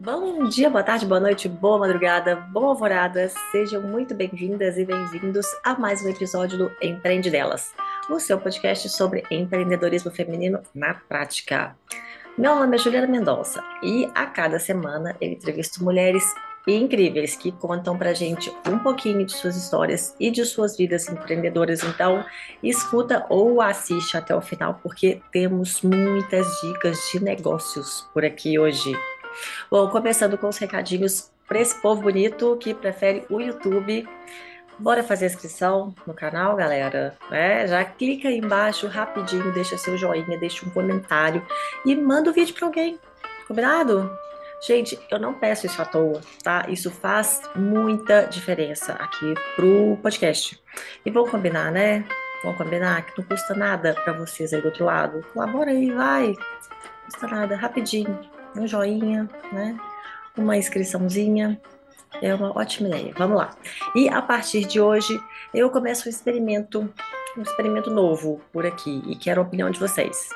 Bom dia, boa tarde, boa noite, boa madrugada, boa alvorada. Sejam muito bem-vindas e bem-vindos a mais um episódio do Empreende Delas, o seu podcast sobre empreendedorismo feminino na prática. Meu nome é Juliana Mendonça e a cada semana eu entrevisto mulheres incríveis que contam pra gente um pouquinho de suas histórias e de suas vidas empreendedoras. Então, escuta ou assiste até o final porque temos muitas dicas de negócios por aqui hoje. Bom, começando com os recadinhos para esse povo bonito que prefere o YouTube. Bora fazer inscrição no canal, galera? É, já clica aí embaixo rapidinho, deixa seu joinha, deixa um comentário e manda o vídeo para alguém. Combinado? Gente, eu não peço isso à toa, tá? Isso faz muita diferença aqui pro podcast. E vamos combinar, né? Vamos combinar que não custa nada para vocês aí do outro lado. Colabora aí, vai. Não custa nada, rapidinho um joinha, né? Uma inscriçãozinha. É uma ótima ideia. Vamos lá. E a partir de hoje, eu começo um experimento, um experimento novo por aqui e quero a opinião de vocês.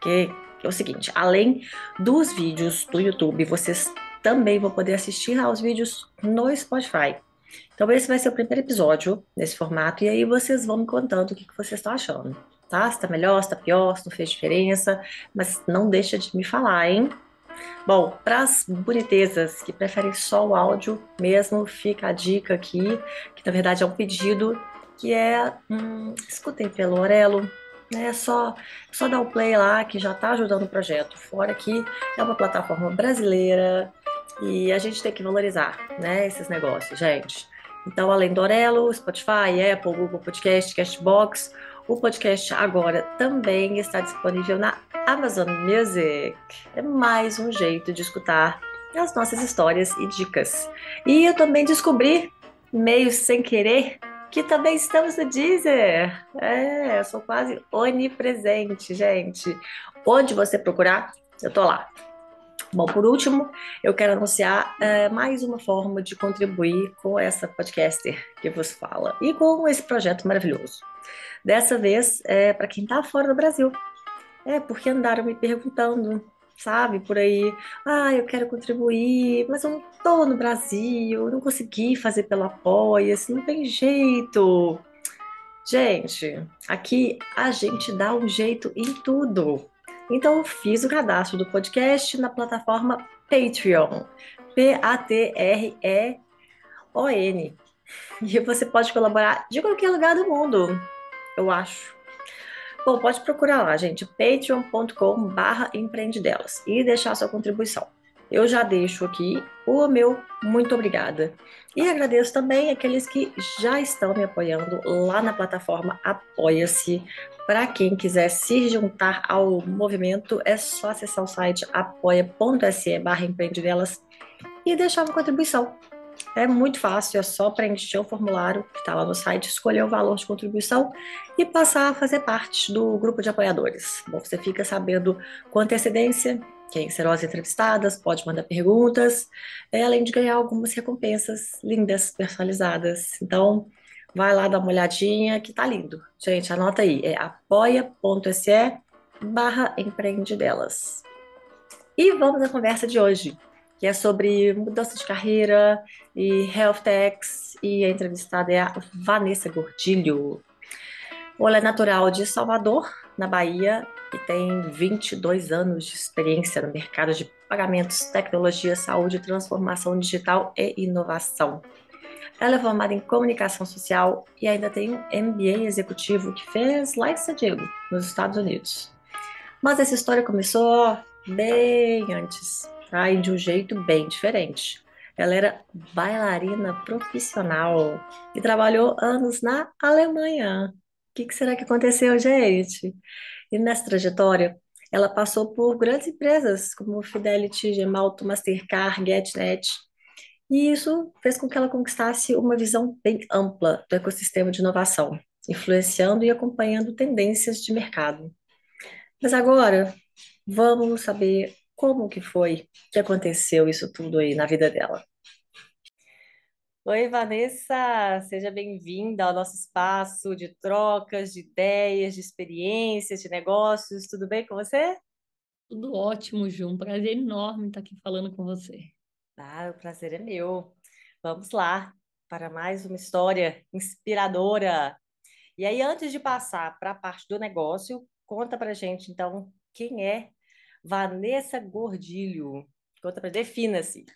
Que, é o seguinte: além dos vídeos do YouTube, vocês também vão poder assistir aos vídeos no Spotify. Então, esse vai ser o primeiro episódio nesse formato, e aí vocês vão me contando o que, que vocês estão achando, tá? Se tá melhor, se tá pior, se não fez diferença, mas não deixa de me falar, hein? Bom, para as bonitezas que preferem só o áudio mesmo, fica a dica aqui, que na verdade é um pedido, que é hum, escutem pelo Orelo, né? Só, só dar o play lá que já está ajudando o projeto. Fora que é uma plataforma brasileira e a gente tem que valorizar, né? Esses negócios, gente. Então, além do Orelo, Spotify, Apple, Google Podcast, Castbox, o podcast agora também está disponível na Amazon Music. É mais um jeito de escutar as nossas histórias e dicas. E eu também descobri, meio sem querer, que também estamos no Deezer. É, eu sou quase onipresente, gente. Onde você procurar, eu tô lá. Bom, por último, eu quero anunciar é, mais uma forma de contribuir com essa podcaster que vos fala e com esse projeto maravilhoso. Dessa vez, é para quem está fora do Brasil. É, porque andaram me perguntando, sabe, por aí, ah, eu quero contribuir, mas eu não estou no Brasil, não consegui fazer pelo Apoia-se, não tem jeito. Gente, aqui a gente dá um jeito em tudo. Então, eu fiz o cadastro do podcast na plataforma Patreon. P-A-T-R-E-O-N. E você pode colaborar de qualquer lugar do mundo, eu acho. Bom, pode procurar lá, gente, patreon.com barra empreendedelas e deixar sua contribuição. Eu já deixo aqui o meu muito obrigada. E agradeço também aqueles que já estão me apoiando lá na plataforma Apoia-se. Para quem quiser se juntar ao movimento, é só acessar o site apoia.se barra empreendedelas e deixar uma contribuição. É muito fácil, é só preencher o formulário que está lá no site, escolher o valor de contribuição e passar a fazer parte do grupo de apoiadores. Bom, você fica sabendo com antecedência quem serão as entrevistadas, pode mandar perguntas, é, além de ganhar algumas recompensas lindas, personalizadas. Então, vai lá dar uma olhadinha que tá lindo. Gente, anota aí, é apoia.se barra empreende delas. E vamos à conversa de hoje que é sobre mudança de carreira e health techs, e a entrevistada é a Vanessa Gordilho. Ela é natural de Salvador, na Bahia, e tem 22 anos de experiência no mercado de pagamentos, tecnologia, saúde, transformação digital e inovação. Ela é formada em comunicação social e ainda tem um MBA executivo que fez lá em San Diego, nos Estados Unidos. Mas essa história começou bem antes e de um jeito bem diferente. Ela era bailarina profissional e trabalhou anos na Alemanha. O que, que será que aconteceu, gente? E nessa trajetória, ela passou por grandes empresas como Fidelity, Gemalto, Mastercard, GetNet. E isso fez com que ela conquistasse uma visão bem ampla do ecossistema de inovação, influenciando e acompanhando tendências de mercado. Mas agora, vamos saber como que foi que aconteceu isso tudo aí na vida dela? Oi, Vanessa, seja bem-vinda ao nosso espaço de trocas, de ideias, de experiências, de negócios. Tudo bem com você? Tudo ótimo, Ju. Um prazer enorme estar aqui falando com você. Ah, o prazer é meu. Vamos lá para mais uma história inspiradora. E aí, antes de passar para a parte do negócio, conta para gente, então, quem é Vanessa Gordilho? Conta para, defina-se.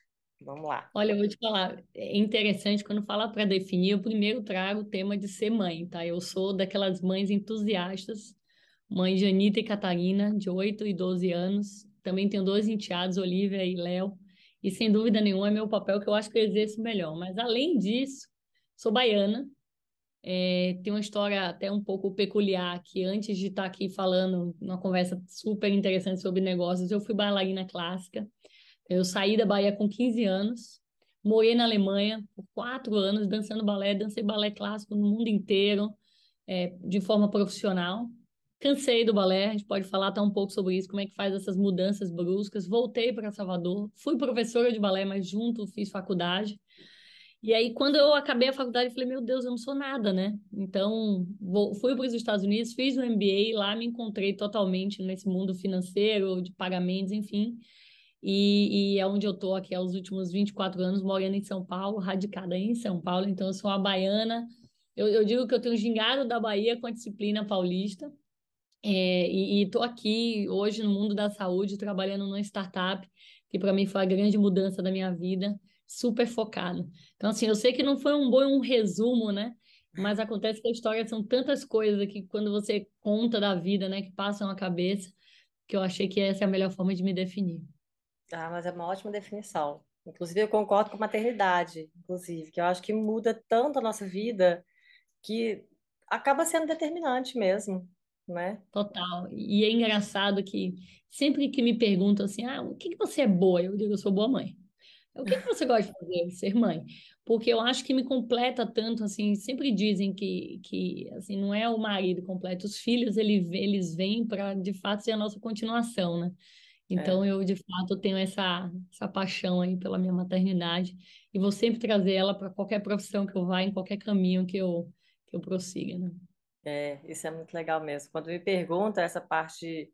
Vamos lá. Olha, eu vou te falar, é interessante quando fala para definir, eu primeiro trago o tema de ser mãe, tá? Eu sou daquelas mães entusiastas, mãe de Anitta e Catarina, de 8 e 12 anos. Também tenho dois enteados, Olivia e Léo. E sem dúvida nenhuma é meu papel que eu acho que eu exerço melhor. Mas além disso, sou baiana. É, tem uma história até um pouco peculiar, que antes de estar aqui falando uma conversa super interessante sobre negócios, eu fui bailarina clássica. Eu saí da Bahia com 15 anos, morei na Alemanha por quatro anos, dançando balé, dancei balé clássico no mundo inteiro, é, de forma profissional. Cansei do balé, a gente pode falar até um pouco sobre isso, como é que faz essas mudanças bruscas. Voltei para Salvador, fui professora de balé, mas junto fiz faculdade. E aí, quando eu acabei a faculdade, eu falei, meu Deus, eu não sou nada, né? Então, vou, fui para os Estados Unidos, fiz um MBA, lá me encontrei totalmente nesse mundo financeiro, de pagamentos, enfim. E, e é onde eu estou aqui há os últimos 24 anos, morando em São Paulo, radicada em São Paulo. Então, eu sou uma baiana. Eu, eu digo que eu tenho gingado da Bahia com a disciplina paulista. É, e estou aqui hoje no mundo da saúde, trabalhando numa startup, que para mim foi a grande mudança da minha vida, super focada. Então, assim, eu sei que não foi um bom um resumo, né? Mas acontece que a história são tantas coisas que quando você conta da vida, né, que passam a cabeça, que eu achei que essa é a melhor forma de me definir. Ah, mas é uma ótima definição. Inclusive, eu concordo com maternidade, inclusive, que eu acho que muda tanto a nossa vida que acaba sendo determinante mesmo né? Total. E é engraçado que sempre que me perguntam assim, ah, o que que você é boa? Eu digo, eu sou boa mãe. O que que você gosta de fazer? Ser mãe. Porque eu acho que me completa tanto, assim, sempre dizem que, que assim, não é o marido completo, os filhos, ele, eles vêm para, de fato, ser a nossa continuação, né? Então, é. eu, de fato, tenho essa, essa paixão aí pela minha maternidade e vou sempre trazer ela para qualquer profissão que eu vá, em qualquer caminho que eu, que eu prossiga, né? É, isso é muito legal mesmo. Quando me pergunta essa parte,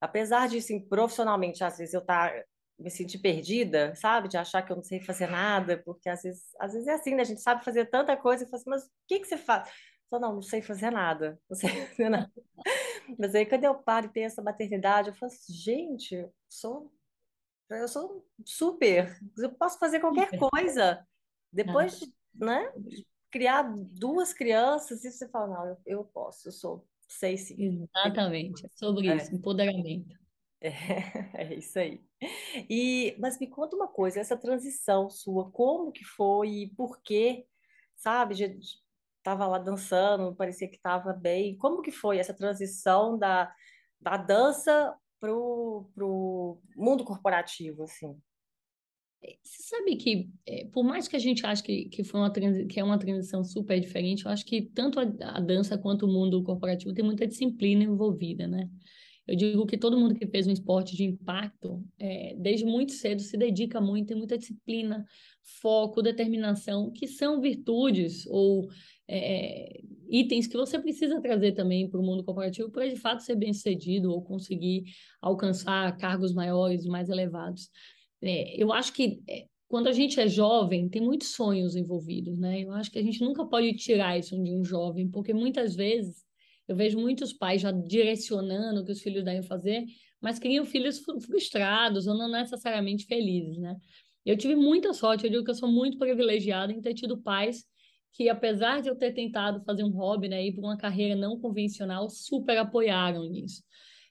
apesar de, assim, profissionalmente, às vezes eu tá, me sentir perdida, sabe? De achar que eu não sei fazer nada, porque às vezes, às vezes é assim, né? A gente sabe fazer tanta coisa e fala assim, mas o que que você faz? Eu não, não sei fazer nada, não sei fazer nada. Mas aí quando eu paro e penso na maternidade, eu falo assim, gente, eu sou, eu sou super, eu posso fazer qualquer coisa. Depois, né? criar duas crianças e você fala, não, eu, eu posso, eu sou, sei sim. Exatamente, é sobre é. isso, empoderamento. É, é isso aí. E, mas me conta uma coisa, essa transição sua, como que foi e por quê, sabe? Estava lá dançando, parecia que estava bem. Como que foi essa transição da, da dança pro, pro mundo corporativo, assim? Você sabe que, é, por mais que a gente ache que, que, foi uma, que é uma transição super diferente, eu acho que tanto a, a, dança quanto o mundo corporativo tem muita disciplina envolvida, né? Eu digo que todo mundo que fez um esporte de impacto, é, desde muito cedo, se dedica muito, tem muita disciplina, foco, determinação, que são virtudes ou é, itens que você precisa trazer também para o mundo corporativo para, de fato, ser bem sucedido ou conseguir alcançar cargos maiores, mais elevados. É, eu acho que é, quando a gente é jovem, tem muitos sonhos envolvidos, né? Eu acho que a gente nunca pode tirar isso de um jovem, porque muitas vezes eu vejo muitos pais já direcionando o que os filhos devem fazer, mas criam filhos frustrados ou não necessariamente felizes, né? Eu tive muita sorte, eu digo que eu sou muito privilegiada em ter tido pais que, apesar de eu ter tentado fazer um hobby, né, ir para uma carreira não convencional, super apoiaram nisso.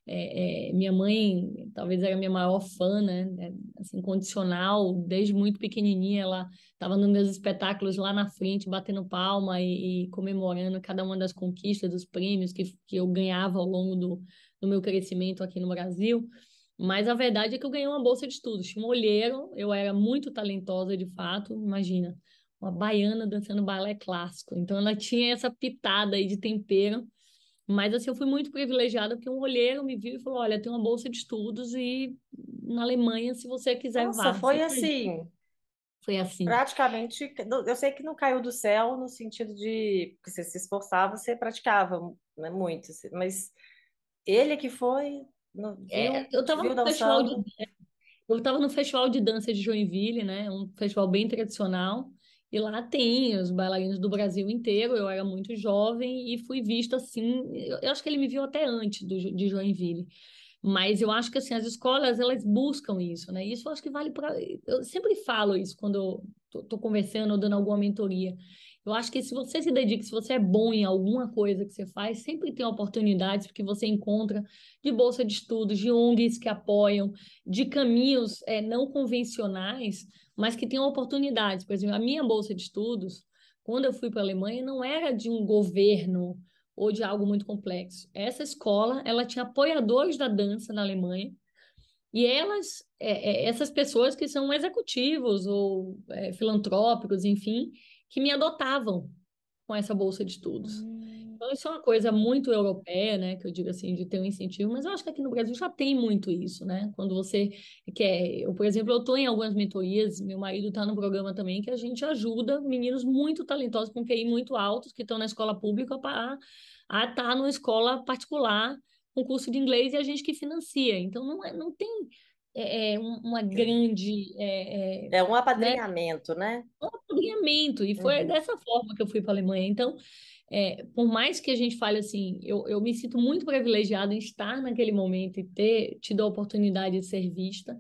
É, é, minha mãe talvez era a minha maior fã, né? É, assim, condicional, desde muito pequenininha, ela estava nos meus espetáculos lá na frente, batendo palma e, e, comemorando cada uma das conquistas, dos prêmios que, que eu ganhava ao longo do, do meu crescimento aqui no Brasil. Mas a verdade é que eu ganhei uma bolsa de estudos. Tinha um olheiro, eu era muito talentosa de fato, imagina, uma baiana dançando balé clássico. Então ela tinha essa pitada aí de tempero mas assim, eu fui muito privilegiada porque um olheiro me viu e falou: olha, tem uma bolsa de estudos e na Alemanha, se você quiser, Nossa, vá. foi assim. Foi assim. Praticamente, eu sei que não caiu do céu no sentido de que você se esforçava, você praticava né, muito, mas ele que foi, viu, é, eu estava no festival de Eu estava no Festival de Dança de Joinville, né? Um festival bem tradicional. E lá tem os bailarinos do Brasil inteiro. Eu era muito jovem e fui vista assim. Eu acho que ele me viu até antes do, de Joinville. Mas eu acho que assim, as escolas elas buscam isso, né? Isso eu acho que vale para. Eu sempre falo isso quando tô, conversando ou dando alguma mentoria. Eu acho que se você se dedica, se você é bom em alguma coisa que você faz, sempre tem oportunidades porque você encontra de bolsa de estudos, de ONGs que apoiam, de caminhos é, não convencionais, mas que têm oportunidades. Por exemplo, a minha bolsa de estudos, quando eu fui para a Alemanha, não era de um governo ou de algo muito complexo. Essa escola, ela tinha apoiadores da dança na Alemanha, e elas, é, é, essas pessoas que são executivos ou é, filantrópicos, enfim, que me adotavam com essa bolsa de estudos. Hum. Então, isso é uma coisa muito europeia, né? Que eu digo assim, de ter um incentivo, mas eu acho que aqui no Brasil já tem muito isso, né? Quando você quer. Eu, por exemplo, eu estou em algumas mentorias, meu marido está no programa também, que a gente ajuda meninos muito talentosos, com QI muito altos, que estão na escola pública, para a estar tá numa escola particular, com curso de inglês, e a gente que financia. Então, não, é, não tem é, é uma grande. É, é, é um apadrinhamento, né? né? Um apadrinhamento, e foi uhum. dessa forma que eu fui para a Alemanha. Então, é, por mais que a gente fale assim, eu, eu me sinto muito privilegiada em estar naquele momento e ter tido a oportunidade de ser vista,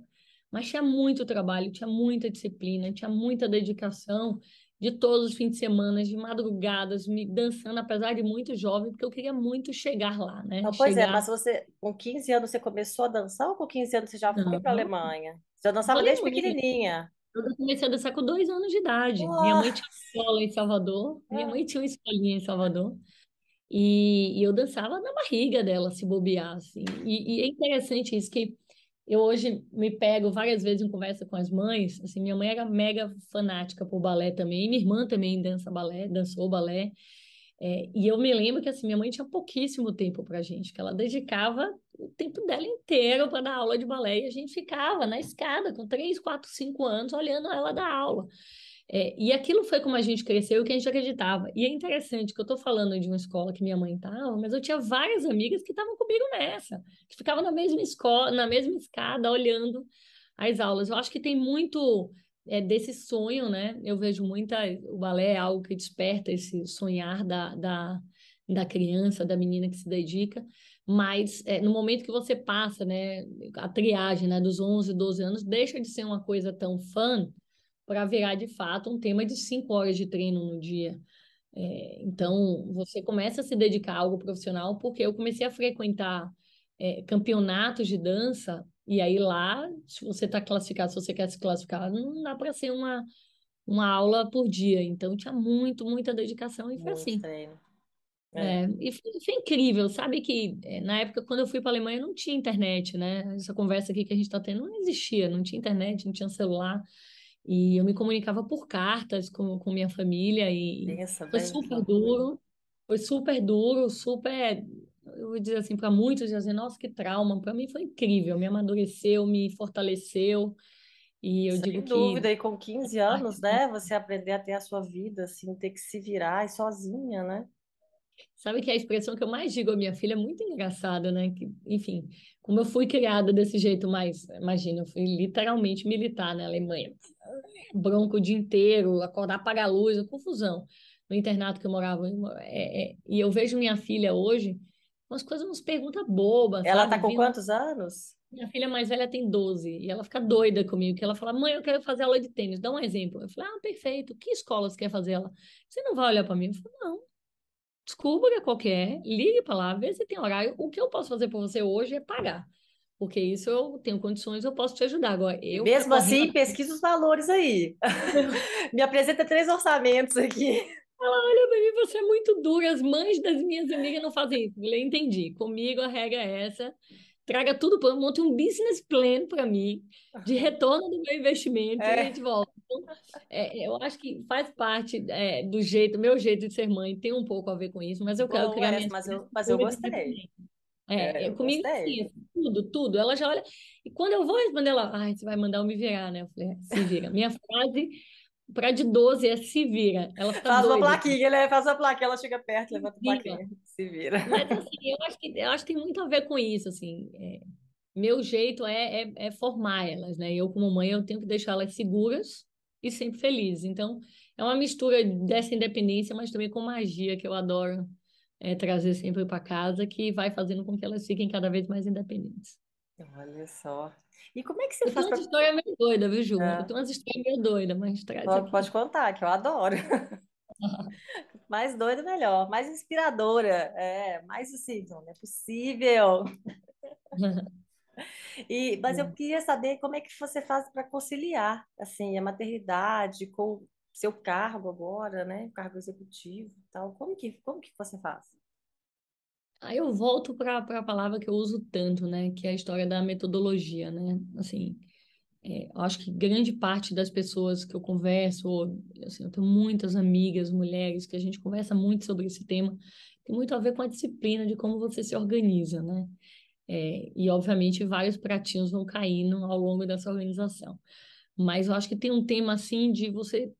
mas tinha muito trabalho, tinha muita disciplina, tinha muita dedicação de todos os fins de semana, de madrugadas, me dançando, apesar de muito jovem, porque eu queria muito chegar lá, né? Não, pois é, chegar... é, mas você, com 15 anos, você começou a dançar ou com 15 anos você já foi para a Alemanha? Você dançava desde pequenininha? Eu comecei a dançar com dois anos de idade. Nossa. Minha mãe tinha escola em Salvador, minha ah. mãe tinha uma escolinha em Salvador, e, e eu dançava na barriga dela, se bobear, assim. E, e é interessante isso, que eu hoje me pego várias vezes em conversa com as mães, assim, minha mãe era mega fanática por balé também, minha irmã também dança balé, dançou balé, é, e eu me lembro que assim, minha mãe tinha pouquíssimo tempo para a gente, que ela dedicava o tempo dela inteiro para dar aula de balé, e a gente ficava na escada com três, quatro, cinco anos olhando ela dar aula. É, e aquilo foi como a gente cresceu e que a gente acreditava. E é interessante que eu estou falando de uma escola que minha mãe estava, mas eu tinha várias amigas que estavam comigo nessa, que ficavam na mesma escola, na mesma escada, olhando as aulas. Eu acho que tem muito é, desse sonho, né? Eu vejo muita. O balé é algo que desperta esse sonhar da, da, da criança, da menina que se dedica, mas é, no momento que você passa, né, a triagem, né, dos 11, 12 anos, deixa de ser uma coisa tão fã para virar de fato um tema de cinco horas de treino no dia. É, então, você começa a se dedicar a algo profissional, porque eu comecei a frequentar é, campeonatos de dança, e aí lá, se você está classificado, se você quer se classificar, não dá para ser uma, uma aula por dia. Então, tinha muito, muita dedicação, e foi muito assim. Treino. É. É, e foi, foi, incrível, sabe que é, na época, quando eu fui para a Alemanha, não tinha internet, né? Essa conversa aqui que a gente está tendo não existia, não tinha internet, não tinha celular. E eu me comunicava por cartas com, com minha família e Essa foi super duro, foi super duro, super, eu vou dizer assim, para muitos dizem, nossa, que trauma, para mim foi incrível, me amadureceu, me fortaleceu. E eu Sem digo dúvida, que... e com 15 anos, né, você aprender a ter a sua vida, assim, ter que se virar e sozinha, né? Sabe que a expressão que eu mais digo à minha filha é muito engraçada, né? Que, enfim, como eu fui criada desse jeito, mas imagina, eu fui literalmente militar na Alemanha. Bronco o dia inteiro, acordar, apagar a luz, confusão. No internato que eu morava. É, é, e eu vejo minha filha hoje, umas coisas, umas perguntas bobas. Ela sabe? tá com quantos anos? Minha filha mais velha tem 12 e ela fica doida comigo, que ela fala: "Mãe, eu quero fazer aula de tênis". Dá um exemplo. Eu falei: "Ah, perfeito. Que escola você quer fazer ela?". Você não vai olhar para mim? Eu falei: "Não, descubra qual que é, ligue para lá, vê se tem horário. O que eu posso fazer por você hoje é pagar. Porque isso eu tenho condições, eu posso te ajudar. Agora, eu. Mesmo assim, pesquisa os valores aí. Me apresenta três orçamentos aqui. Ela olha para mim, você é muito dura. As mães das minhas amigas não fazem isso. Eu falei, entendi. Comigo a regra é essa traga tudo, monte um business plan para mim de retorno do meu investimento é. e a gente volta. Então, é, eu acho que faz parte é, do jeito, meu jeito de ser mãe tem um pouco a ver com isso, mas eu quero criar minha mas eu, mas eu gostei. É, é, eu comigo gostei. assim, tudo, tudo. Ela já olha. E quando eu vou responder, ela, ai, você vai mandar eu me virar, né? Eu falei, é, se vira. Minha frase para de 12 é se vira. Ela faz doida. uma plaquinha, né? Faz uma plaquinha, ela chega perto, levanta a plaquinha, se vira. Mas assim, eu acho que eu acho que tem muito a ver com isso, assim. É, meu jeito é, é, é, formar elas, né? Eu, como mãe, eu tenho que deixar elas seguras e sempre felizes. Então, é uma mistura dessa independência, mas também com magia que eu adoro é, trazer sempre para casa, que vai fazendo com que elas fiquem cada vez mais independentes. Olha só. E como é que você eu faz tenho uma história meio doida, viu, Ju? É. Eu tenho umas histórias meio doidas, mas traz Pode, aqui. pode contar, que eu adoro. Mais doida, melhor. Mais inspiradora. É, mais assim, não é possível. E, mas eu queria saber como é que você faz para conciliar, assim, a maternidade com seu cargo agora, né? Cargo executivo tal. Como que, como que você faz? Aí eu volto para a palavra que eu uso tanto, né? Que é a história da metodologia, né? Assim, é, eu acho que grande parte das pessoas que eu converso, ou, assim, eu tenho muitas amigas, mulheres, que a gente conversa muito sobre esse tema, tem muito a ver com a disciplina de como você se organiza, né? É, e, obviamente, vários pratinhos vão caindo ao longo dessa organização. Mas eu acho que tem um tema, assim, de você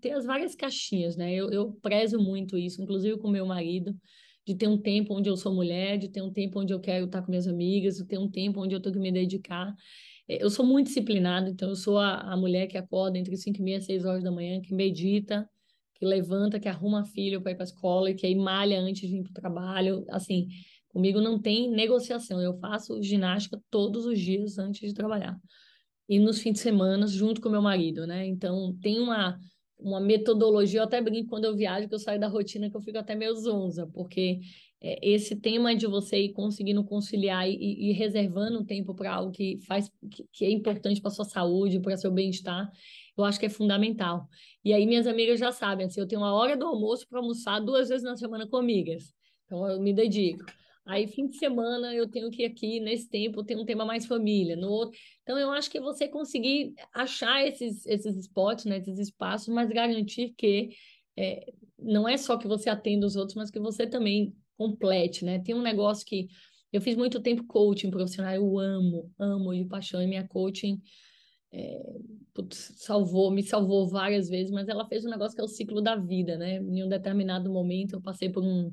ter as várias caixinhas, né? Eu, eu prezo muito isso, inclusive com meu marido, de ter um tempo onde eu sou mulher, de ter um tempo onde eu quero estar com minhas amigas, de ter um tempo onde eu tenho que me dedicar. É, eu sou muito disciplinada, então eu sou a, a mulher que acorda entre 5 e meia e 6 horas da manhã, que medita, que levanta, que arruma filho para ir para a escola e que aí malha antes de ir para o trabalho. Assim, comigo não tem negociação. Eu faço ginástica todos os dias antes de trabalhar. E nos fins de semana, junto com meu marido, né? Então, tem uma uma metodologia, eu até brinco quando eu viajo, que eu saio da rotina, que eu fico até meio zonza, porque é, esse tema de você ir conseguindo conciliar e, e reservando tempo para algo que faz que, que é importante para sua saúde, para seu bem-estar, eu acho que é fundamental. E aí minhas amigas já sabem, assim, eu tenho uma hora do almoço para almoçar duas vezes na semana com amigas. Então eu me dedico. Aí, fim de semana, eu tenho que ir aqui, nesse tempo, tem um tema mais família. No outro... Então, eu acho que você conseguir achar esses, esses spots, né, esses espaços, mas garantir que é, não é só que você atenda os outros, mas que você também complete, né? Tem um negócio que eu fiz muito tempo coaching profissional, eu amo, amo de paixão, e minha coaching é, putz, salvou, me salvou várias vezes, mas ela fez um negócio que é o ciclo da vida, né? Em um determinado momento, eu passei por um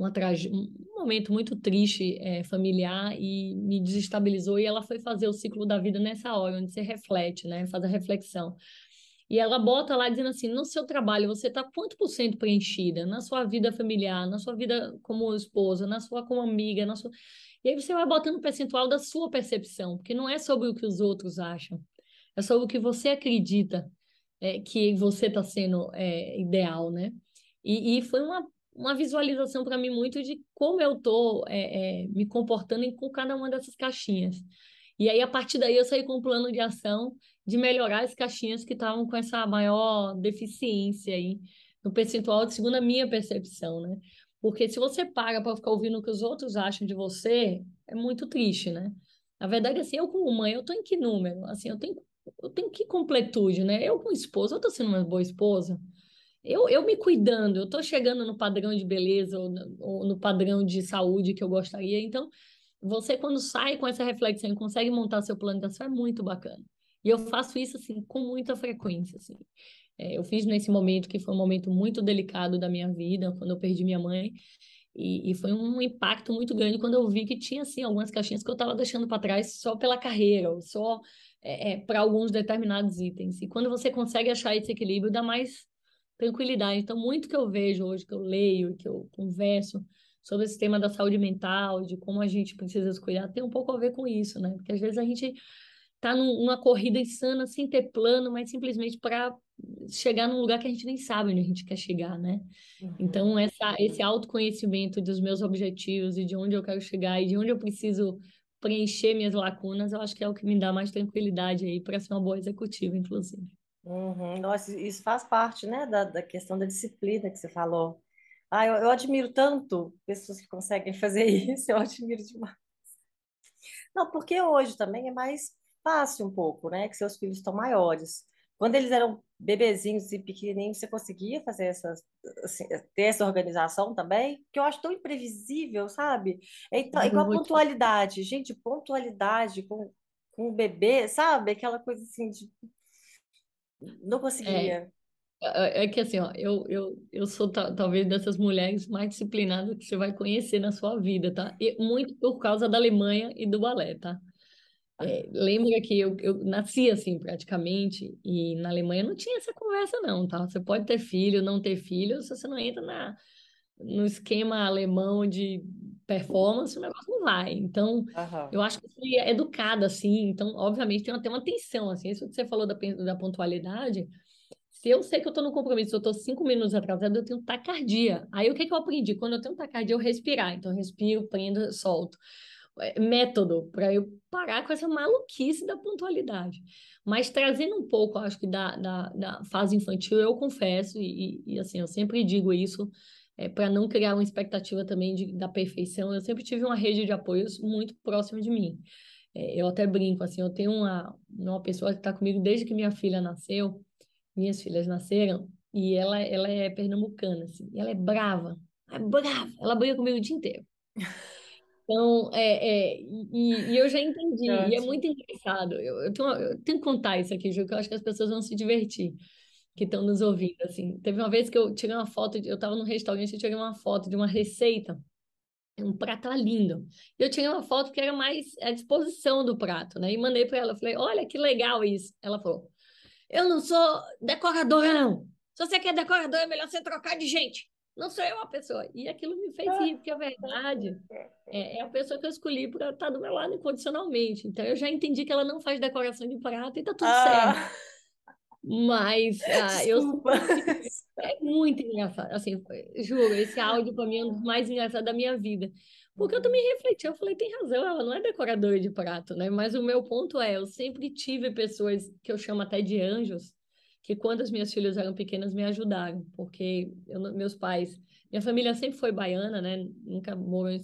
uma um momento muito triste é, familiar e me desestabilizou e ela foi fazer o ciclo da vida nessa hora, onde você reflete, né? Faz a reflexão. E ela bota lá dizendo assim, no seu trabalho você está quanto por cento preenchida? Na sua vida familiar, na sua vida como esposa, na sua como amiga, na sua... E aí você vai botando o percentual da sua percepção, porque não é sobre o que os outros acham, é sobre o que você acredita é, que você está sendo é, ideal, né? E, e foi uma uma visualização para mim muito de como eu estou é, é, me comportando com cada uma dessas caixinhas. E aí, a partir daí, eu saí com um plano de ação de melhorar as caixinhas que estavam com essa maior deficiência aí no percentual, segundo a minha percepção, né? Porque se você paga para ficar ouvindo o que os outros acham de você, é muito triste, né? Na verdade, assim, eu como mãe, eu tô em que número? Assim, eu tenho, eu tenho que completude, né? Eu como esposa, eu tô sendo uma boa esposa? Eu, eu me cuidando, eu estou chegando no padrão de beleza ou no, ou no, padrão de saúde que eu gostaria. Então, você, quando sai com essa reflexão e consegue montar seu plano de ação, é muito bacana. E eu faço isso, assim, com muita frequência, assim. É, eu fiz nesse momento que foi um momento muito delicado da minha vida, quando eu perdi minha mãe. E, e foi um impacto muito grande quando eu vi que tinha, assim, algumas caixinhas que eu estava deixando para trás só pela carreira, ou só é, é, para alguns determinados itens. E quando você consegue achar esse equilíbrio, dá mais tranquilidade. Então, muito que eu vejo hoje, que eu leio, que eu converso sobre esse tema da saúde mental, de como a gente precisa se cuidar, tem um pouco a ver com isso, né? Porque às vezes a gente tá numa corrida insana sem ter plano, mas simplesmente para chegar num lugar que a gente nem sabe onde a gente quer chegar, né? Uhum. Então, essa, esse autoconhecimento dos meus objetivos e de onde eu quero chegar e de onde eu preciso preencher minhas lacunas, eu acho que é o que me dá mais tranquilidade aí para ser uma boa executiva, inclusive. Uhum. Nossa, isso faz parte, né, da, da questão da disciplina que você falou. Ah, eu, eu admiro tanto pessoas que conseguem fazer isso, eu admiro demais. Não, porque hoje também é mais fácil um pouco, né, que seus filhos estão maiores. Quando eles eram bebezinhos e pequenininhos, você conseguia fazer essas, assim, ter essa organização também? Que eu acho tão imprevisível, sabe? É igual, igual a pontualidade. Gente, pontualidade com, com o bebê, sabe? Aquela coisa assim de não É, conseguia. é é que assim, ó, eu, eu, eu sou ta- talvez dessas mulheres mais disciplinadas que você vai conhecer na sua vida, tá? E muito por causa da Alemanha e do balé, tá? É, lembra que eu, eu nasci assim, praticamente, e na Alemanha não tinha essa conversa, não, tá? Você pode ter filho, não ter filho, se você não entra na, no esquema alemão de performance, o negócio não vai. Então, uhum. eu acho que eu fui educada, assim, então, obviamente, tem até uma tensão, assim, isso que você falou da, da pontualidade, se eu sei que eu tô no compromisso, eu tô cinco minutos atrasado, eu tenho tacardia. Aí, o que que eu aprendi? Quando eu tenho tacardia, eu respirar. Então, eu respiro, prendo, solto. É, método para eu parar com essa maluquice da pontualidade. Mas trazendo um pouco, acho que da, da, da fase infantil, eu confesso, e, e assim, eu sempre digo isso, é, para não criar uma expectativa também de, da perfeição, eu sempre tive uma rede de apoios muito próxima de mim. É, eu até brinco, assim, eu tenho uma, uma pessoa que está comigo desde que minha filha nasceu, minhas filhas nasceram, e ela, ela é pernambucana, assim, ela é brava, é brava, ela briga comigo o dia inteiro. Então, é, é e, e, eu já entendi, e é muito engraçado. Eu, eu, tenho, eu, tenho, que contar isso aqui, Ju, que eu acho que as pessoas vão se divertir, que estão nos ouvindo, assim. Teve uma vez que eu tirei uma foto, de, eu estava num restaurante, eu tirei uma foto de uma receita, um prato lindo. Eu tirei uma foto que era mais à disposição do prato, né? E mandei para ela, falei, olha que legal isso. Ela falou, eu não sou decoradora, não. Se você quer decoradora, é melhor você trocar de gente não sou eu a pessoa. E aquilo me fez rir, porque a verdade é, é a pessoa que eu escolhi para estar do meu lado incondicionalmente. Então eu já entendi que ela não faz decoração de prata e tá tudo ah. certo. Mas ah, eu é muito engraçado. Assim, juro, esse áudio para mim é um dos mais engraçados da minha vida. Porque eu também refleti, eu falei, tem razão, ela não é decoradora de prato, né? Mas o meu ponto é, eu sempre tive pessoas que eu chamo até de anjos, que quando as minhas filhas eram pequenas me ajudaram, porque eu, meus pais, minha família sempre foi baiana, né? Nunca morou em,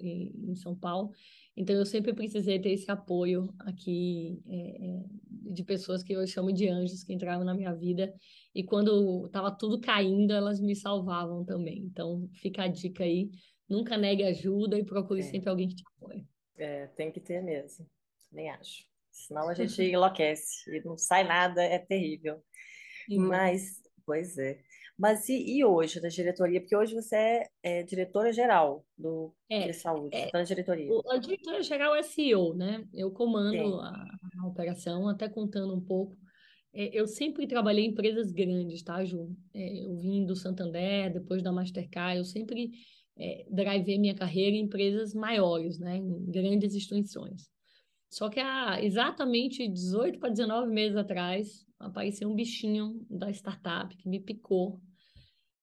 em, em São Paulo, então eu sempre precisei ter esse apoio aqui é, é, de pessoas que eu chamo de anjos que entraram na minha vida e quando estava tudo caindo elas me salvavam também. Então fica a dica aí, nunca negue ajuda e procure é. sempre alguém que te apoie. É, tem que ter mesmo, nem acho. Senão a gente enlouquece e não sai nada, é terrível. Sim. Mas, pois é. Mas e, e, hoje, da diretoria? Porque hoje você é, é diretora-geral do é, de saúde, é, da diretoria. A diretora-geral é CEO, né? Eu comando a, a, operação, até contando um pouco. É, eu sempre trabalhei em empresas grandes, tá, Ju? É, eu vim do Santander, depois da Mastercard, eu sempre é, drivei minha carreira em empresas maiores, né? Em grandes instituições. Só que há exatamente 18 para 19 meses atrás, apareceu um bichinho da startup que me picou.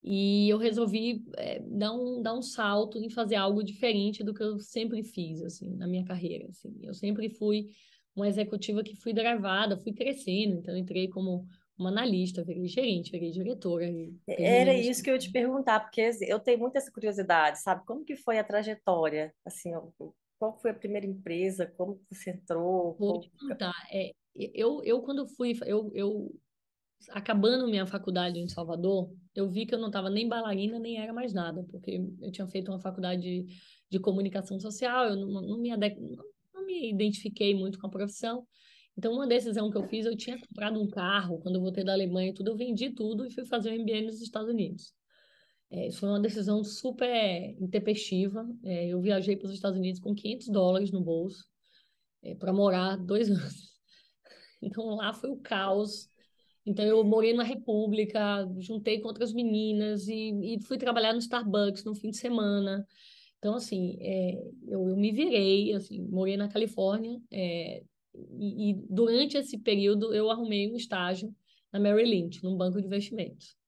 E eu resolvi é, dar, um, dar um salto em fazer algo diferente do que eu sempre fiz, assim, na minha carreira, assim. Eu sempre fui uma executiva que fui gravada, fui crescendo, então entrei como uma analista, virei gerente, virei diretora. Era isso que eu ia te perguntar, porque eu tenho muita essa curiosidade, sabe? Como que foi a trajetória, assim, qual foi a primeira empresa? Como você entrou? Vou te contar. É, eu, eu, quando fui, eu, eu, acabando minha faculdade em Salvador, eu vi que eu não estava nem bailarina, nem era mais nada, porque eu tinha feito uma faculdade de, de comunicação social, eu não, não, me, não, não me identifiquei muito com a profissão. Então, uma decisão que eu fiz, eu tinha comprado um carro, quando eu voltei da Alemanha e tudo, eu vendi tudo e fui fazer um MBA nos Estados Unidos. É, isso foi uma decisão super intempestiva. É, eu viajei para os Estados Unidos com 500 dólares no bolso é, para morar dois anos. Então lá foi o caos. Então eu morei na República, juntei com outras meninas e, e fui trabalhar no Starbucks no fim de semana. Então assim, é, eu, eu, me virei, assim, morei na Califórnia é, e, e durante esse período eu arrumei um estágio na Merrill Lynch, num banco de investimentos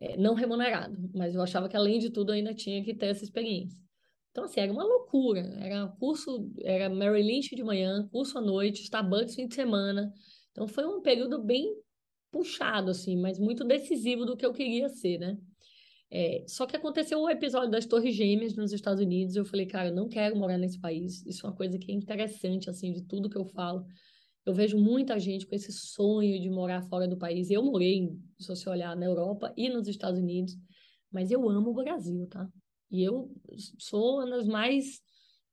é, não remunerado, mas eu achava que além de tudo ainda tinha que ter essa experiência. Então, assim, era uma loucura. Era curso, era Mary Lynch de manhã, curso à noite, Starbucks fim de semana. Então, foi um período bem puxado, assim, mas muito decisivo do que eu queria ser, né? É, só que aconteceu o episódio das Torres Gêmeas nos Estados Unidos. Eu falei, cara, eu não quero morar nesse país. Isso é uma coisa que é interessante, assim, de tudo que eu falo. Eu vejo muita gente com esse sonho de morar fora do país. Eu morei, se você olhar, na Europa e nos Estados Unidos, mas eu amo o Brasil, tá? E eu sou uma das mais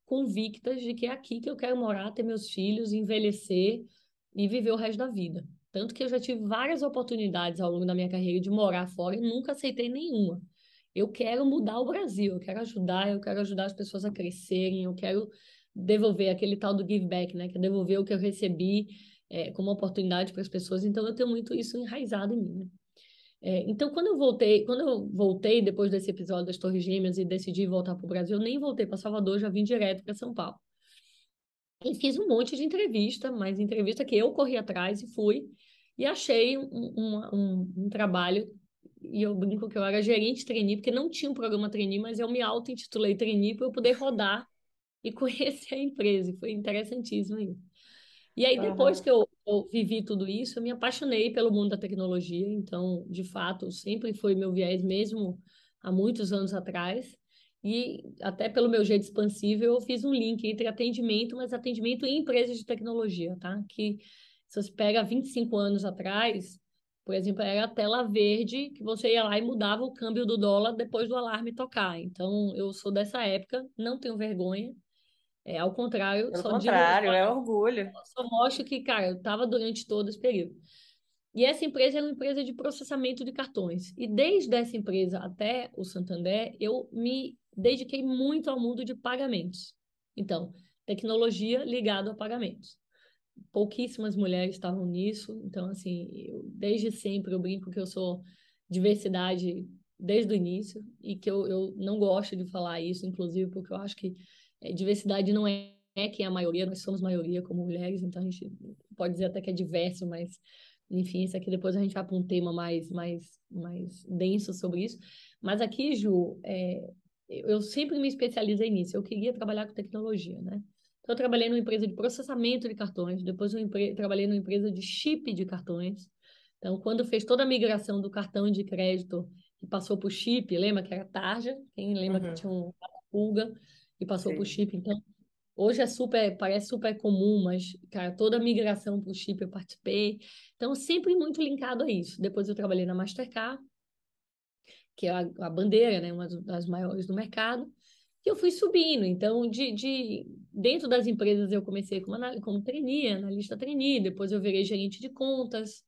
convictas de que é aqui que eu quero morar, ter meus filhos, envelhecer e viver o resto da vida. Tanto que eu já tive várias oportunidades ao longo da minha carreira de morar fora e nunca aceitei nenhuma. Eu quero mudar o Brasil, eu quero ajudar, eu quero ajudar as pessoas a crescerem, eu quero devolver aquele tal do give back, né? Que é devolver o que eu recebi é, como oportunidade para as pessoas. Então, eu tenho muito isso enraizado em mim, né? É, então, quando eu voltei, quando eu voltei depois desse episódio das Torres Gêmeas e decidi voltar para o Brasil, eu nem voltei para Salvador, já vim direto para São Paulo. E fiz um monte de entrevista, mas entrevista que eu corri atrás e fui, e achei um, um, um, um trabalho, e eu brinco que eu era gerente trainee, porque não tinha um programa trainee, mas eu me auto-intitulei trainee para eu poder rodar e conhecer a empresa, e foi interessantíssimo isso. E aí, depois uhum. que eu, eu, vivi tudo isso, eu me apaixonei pelo mundo da tecnologia. Então, de fato, sempre foi meu viés mesmo há muitos anos atrás. E até pelo meu jeito expansivo, eu fiz um link entre atendimento, mas atendimento em empresas de tecnologia, tá? Que se você pega 25 anos atrás, por exemplo, era a tela verde que você ia lá e mudava o câmbio do dólar depois do alarme tocar. Então, eu sou dessa época, não tenho vergonha. É, ao contrário, Pelo só contrário, digo, é orgulho. Só mostro que, cara, eu estava durante todo esse período. E essa empresa é uma empresa de processamento de cartões. E desde essa empresa até o Santander, eu me dediquei muito ao mundo de pagamentos. Então, tecnologia ligada a pagamentos. Pouquíssimas mulheres estavam nisso. Então, assim, eu, desde sempre eu brinco que eu sou diversidade desde o início e que eu, eu não gosto de falar isso, inclusive, porque eu acho que é, diversidade não é, é quem é a maioria, nós somos maioria como mulheres, então a gente pode dizer até que é diverso, mas enfim, isso aqui depois a gente vai para um tema mais, mais, mais denso sobre isso. Mas aqui, Ju, é, eu sempre me especializei nisso, eu queria trabalhar com tecnologia, né? Então, eu trabalhei numa empresa de processamento de cartões, depois eu trabalhei numa empresa de chip de cartões. Então, quando fez toda a migração do cartão de crédito que passou para o chip, lembra que era tarja? Quem lembra uhum. que tinha um pulga? e passou para o chip. Então, hoje é super, parece super comum, mas, cara, toda a migração para o chip eu participei. Então, sempre muito linkado a isso. Depois eu trabalhei na Mastercard, que é a, a bandeira, né, uma das maiores do mercado, e eu fui subindo. Então, de, de dentro das empresas eu comecei como, como trainee, analista trainee, depois eu virei gerente de contas,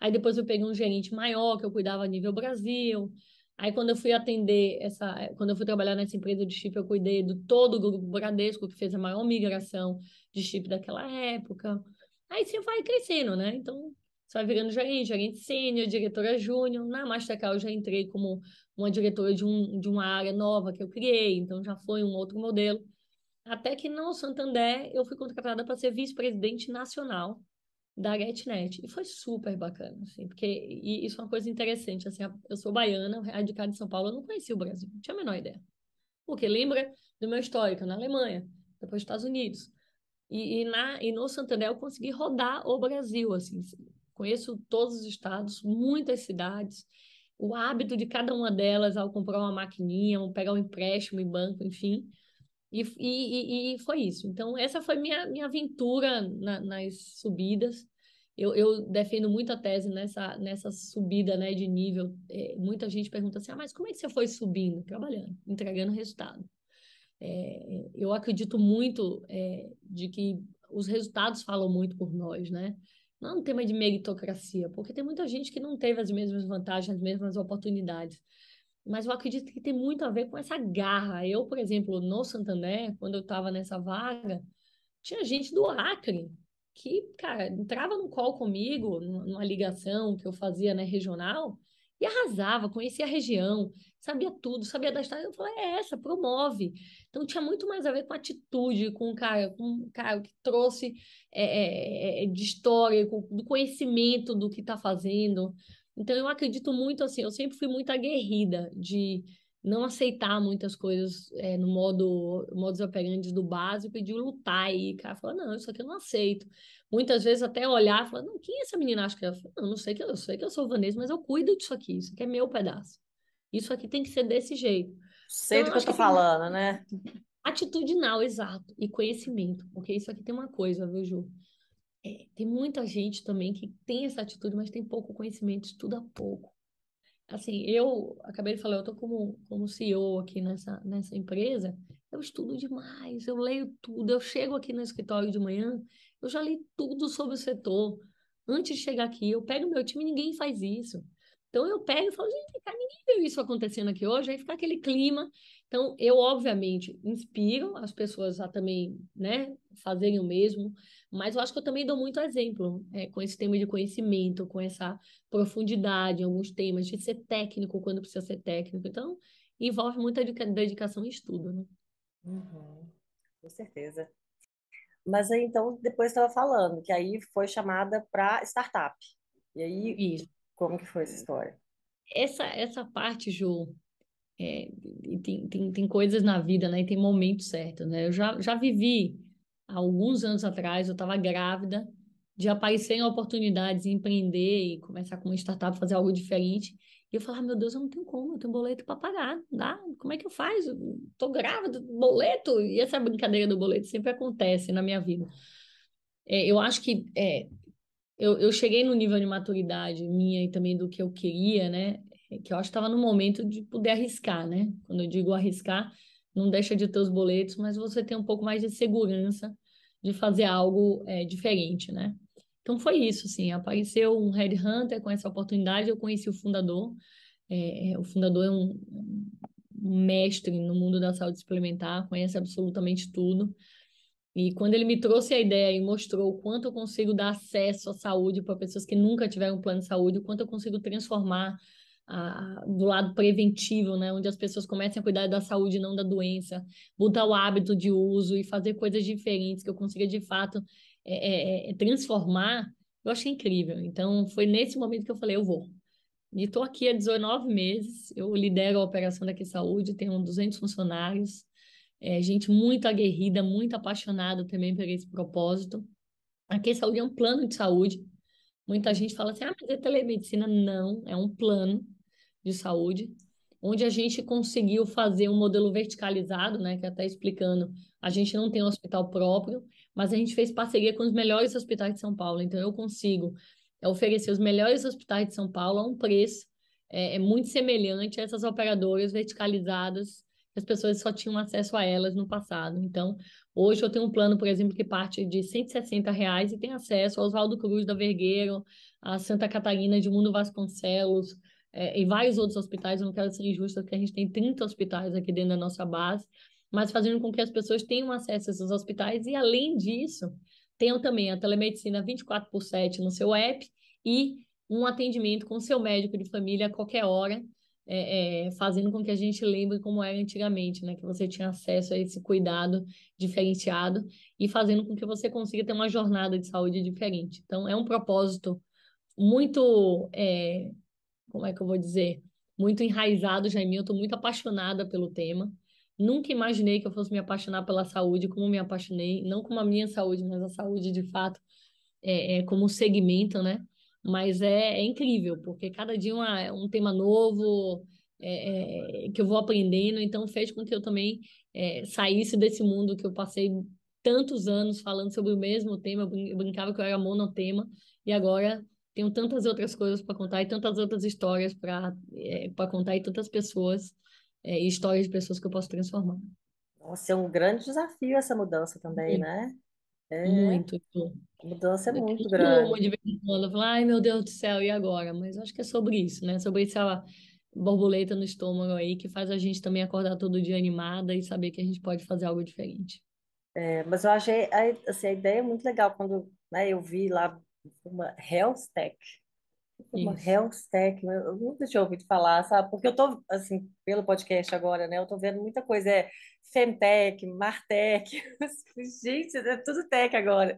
aí depois eu peguei um gerente maior, que eu cuidava a nível Brasil, Aí, quando eu fui atender essa, quando eu fui trabalhar nessa empresa de chip, eu cuidei do todo o grupo Bradesco, que fez a maior migração de chip daquela época. Aí você vai crescendo, né? Então, você vai virando gerente, gerente sênior, diretora júnior. Na Mastercard, eu já entrei como uma diretora de, um, de uma área nova que eu criei, então já foi um outro modelo. Até que no Santander, eu fui contratada para ser vice-presidente nacional da GetNet. E foi super bacana, assim, porque e isso é uma coisa interessante, assim, eu sou baiana, radicada em São Paulo, eu não conhecia o Brasil, não tinha a menor ideia. Porque lembra do meu histórico na Alemanha, depois dos Estados Unidos. E, e, na, e no Santander eu consegui rodar o Brasil, assim, conheço todos os estados, muitas cidades, o hábito de cada uma delas ao comprar uma maquininha, ou pegar um empréstimo em banco, enfim, e, e, e, foi isso. Então, essa foi minha, minha aventura na, nas subidas. Eu, eu, defendo muito a tese nessa, nessa subida né, de nível. É, muita gente pergunta assim: ah, mas como é que você foi subindo? Trabalhando, entregando resultado. É, eu acredito muito é, de que os resultados falam muito por nós, né? Não é um tema de meritocracia, porque tem muita gente que não teve as mesmas vantagens, as mesmas oportunidades mas eu acredito que tem muito a ver com essa garra. Eu, por exemplo, no Santander, quando eu estava nessa vaga, tinha gente do Acre que, cara, entrava no call comigo, numa ligação que eu fazia, né, regional, e arrasava, conhecia a região, sabia tudo, sabia da história. Eu falei, é essa, promove. Então tinha muito mais a ver com atitude, com cara, com um cara que trouxe é, é, é, de história, com, do conhecimento do que está fazendo. Então eu acredito muito assim, eu sempre fui muito aguerrida de não aceitar muitas coisas é, no modo modus operandi do básico e de lutar e cara fala não isso aqui eu não aceito muitas vezes até olhar e falar não quem é essa menina acho que ela não, não sei que eu sei que eu sou Vanessa mas eu cuido disso aqui isso aqui é meu pedaço isso aqui tem que ser desse jeito sei então, do que eu tô que falando né atitudinal exato e conhecimento porque isso aqui tem uma coisa viu Ju é, tem muita gente também que tem essa atitude, mas tem pouco conhecimento, estuda pouco. Assim, eu acabei de falar, eu estou como, como CEO aqui nessa, nessa empresa, eu estudo demais, eu leio tudo, eu chego aqui no escritório de manhã, eu já li tudo sobre o setor. Antes de chegar aqui, eu pego meu time, ninguém faz isso. Então eu pego e falo, gente, cara, ninguém viu isso acontecendo aqui hoje, aí fica aquele clima. Então eu, obviamente, inspiro as pessoas a também, né, fazerem o mesmo, mas eu acho que eu também dou muito exemplo é, com esse tema de conhecimento, com essa profundidade em alguns temas, de ser técnico quando precisa ser técnico. Então, envolve muita dedicação e estudo, né? Uhum, com certeza. Mas aí, então, depois estava falando que aí foi chamada para startup. E aí, Isso. Como que foi essa história? Essa, essa parte, Ju, é, tem, tem, tem coisas na vida, né? E tem momentos certos, né? Eu já, já vivi, há alguns anos atrás, eu estava grávida, de aparecerem oportunidades em empreender e começar com uma startup, fazer algo diferente. E eu falava, meu Deus, eu não tenho como, eu tenho boleto para pagar, dá? Como é que eu faço? Tô grávida, boleto? E essa brincadeira do boleto sempre acontece na minha vida. É, eu acho que é, eu, eu cheguei no nível de maturidade minha e também do que eu queria, né? É que eu acho que estava no momento de poder arriscar, né? Quando eu digo arriscar, não deixa de ter os boletos, mas você tem um pouco mais de segurança de fazer algo é, diferente, né? Então foi isso, assim, apareceu um headhunter com essa oportunidade, eu conheci o fundador, é, é, o fundador é um, um, mestre no mundo da saúde suplementar, conhece absolutamente tudo, e quando ele me trouxe a ideia e mostrou o quanto eu consigo dar acesso à saúde para pessoas que nunca tiveram um plano de saúde, o quanto eu consigo transformar a, do lado preventivo, né, onde as pessoas comecem a cuidar da saúde, não da doença, mudar o hábito de uso e fazer coisas diferentes que eu consiga de fato é, é, é, transformar, eu achei incrível. Então, foi nesse momento que eu falei, eu vou. E estou aqui há 19 meses, eu lidero a operação daqui Saúde, tenho 200 funcionários, é, gente muito aguerrida, muito apaixonada também por esse propósito. Aqui Saúde é um plano de saúde. Muita gente fala assim, ah, mas é telemedicina. Não, é um plano de saúde, onde a gente conseguiu fazer um modelo verticalizado, né, que até explicando, a gente não tem um hospital próprio, mas a gente fez parceria com os melhores hospitais de São Paulo. Então, eu consigo é, oferecer os melhores hospitais de São Paulo a um preço é, é muito semelhante a essas operadoras verticalizadas as pessoas só tinham acesso a elas no passado. Então, hoje eu tenho um plano, por exemplo, que parte de 160 reais e tem acesso ao Oswaldo Cruz da Vergueiro, a Santa Catarina de Mundo Vasconcelos, é, e vários outros hospitais. Eu não quero ser injusta, porque a gente tem 30 hospitais aqui dentro da nossa base mas fazendo com que as pessoas tenham acesso a esses hospitais e, além disso, tenham também a telemedicina 24 por 7 no seu app e um atendimento com o seu médico de família a qualquer hora, é, é, fazendo com que a gente lembre como era antigamente, né? Que você tinha acesso a esse cuidado diferenciado e fazendo com que você consiga ter uma jornada de saúde diferente. Então, é um propósito muito, é, como é que eu vou dizer, muito enraizado já em mim. Eu estou muito apaixonada pelo tema. Nunca imaginei que eu fosse me apaixonar pela saúde como me apaixonei, não como a minha saúde, mas a saúde de fato é, é como segmento, né? Mas é, é, incrível, porque cada dia uma, é um tema novo é, é, que eu vou aprendendo, então fez com que eu também é, saísse desse mundo que eu passei tantos anos falando sobre o mesmo tema, eu brincava que eu era monotema, e agora tenho tantas outras coisas para contar e tantas outras histórias para é, contar e tantas pessoas é, e histórias de pessoas que eu posso transformar. Nossa, é um grande desafio essa mudança também, muito, né? É, muito. Mudança é muito grande. De vez em quando, eu falo, ai meu Deus do céu, e agora? Mas acho que é sobre isso, né? Sobre essa borboleta no estômago aí que faz a gente também acordar todo dia animada e saber que a gente pode fazer algo diferente. É, mas eu achei assim, a ideia é muito legal quando né, eu vi lá uma Health Tech, uma health tech, eu nunca tinha ouvido falar, sabe? Porque eu tô, assim, pelo podcast agora, né? Eu tô vendo muita coisa, é femtech, martech, gente, é tudo tech agora.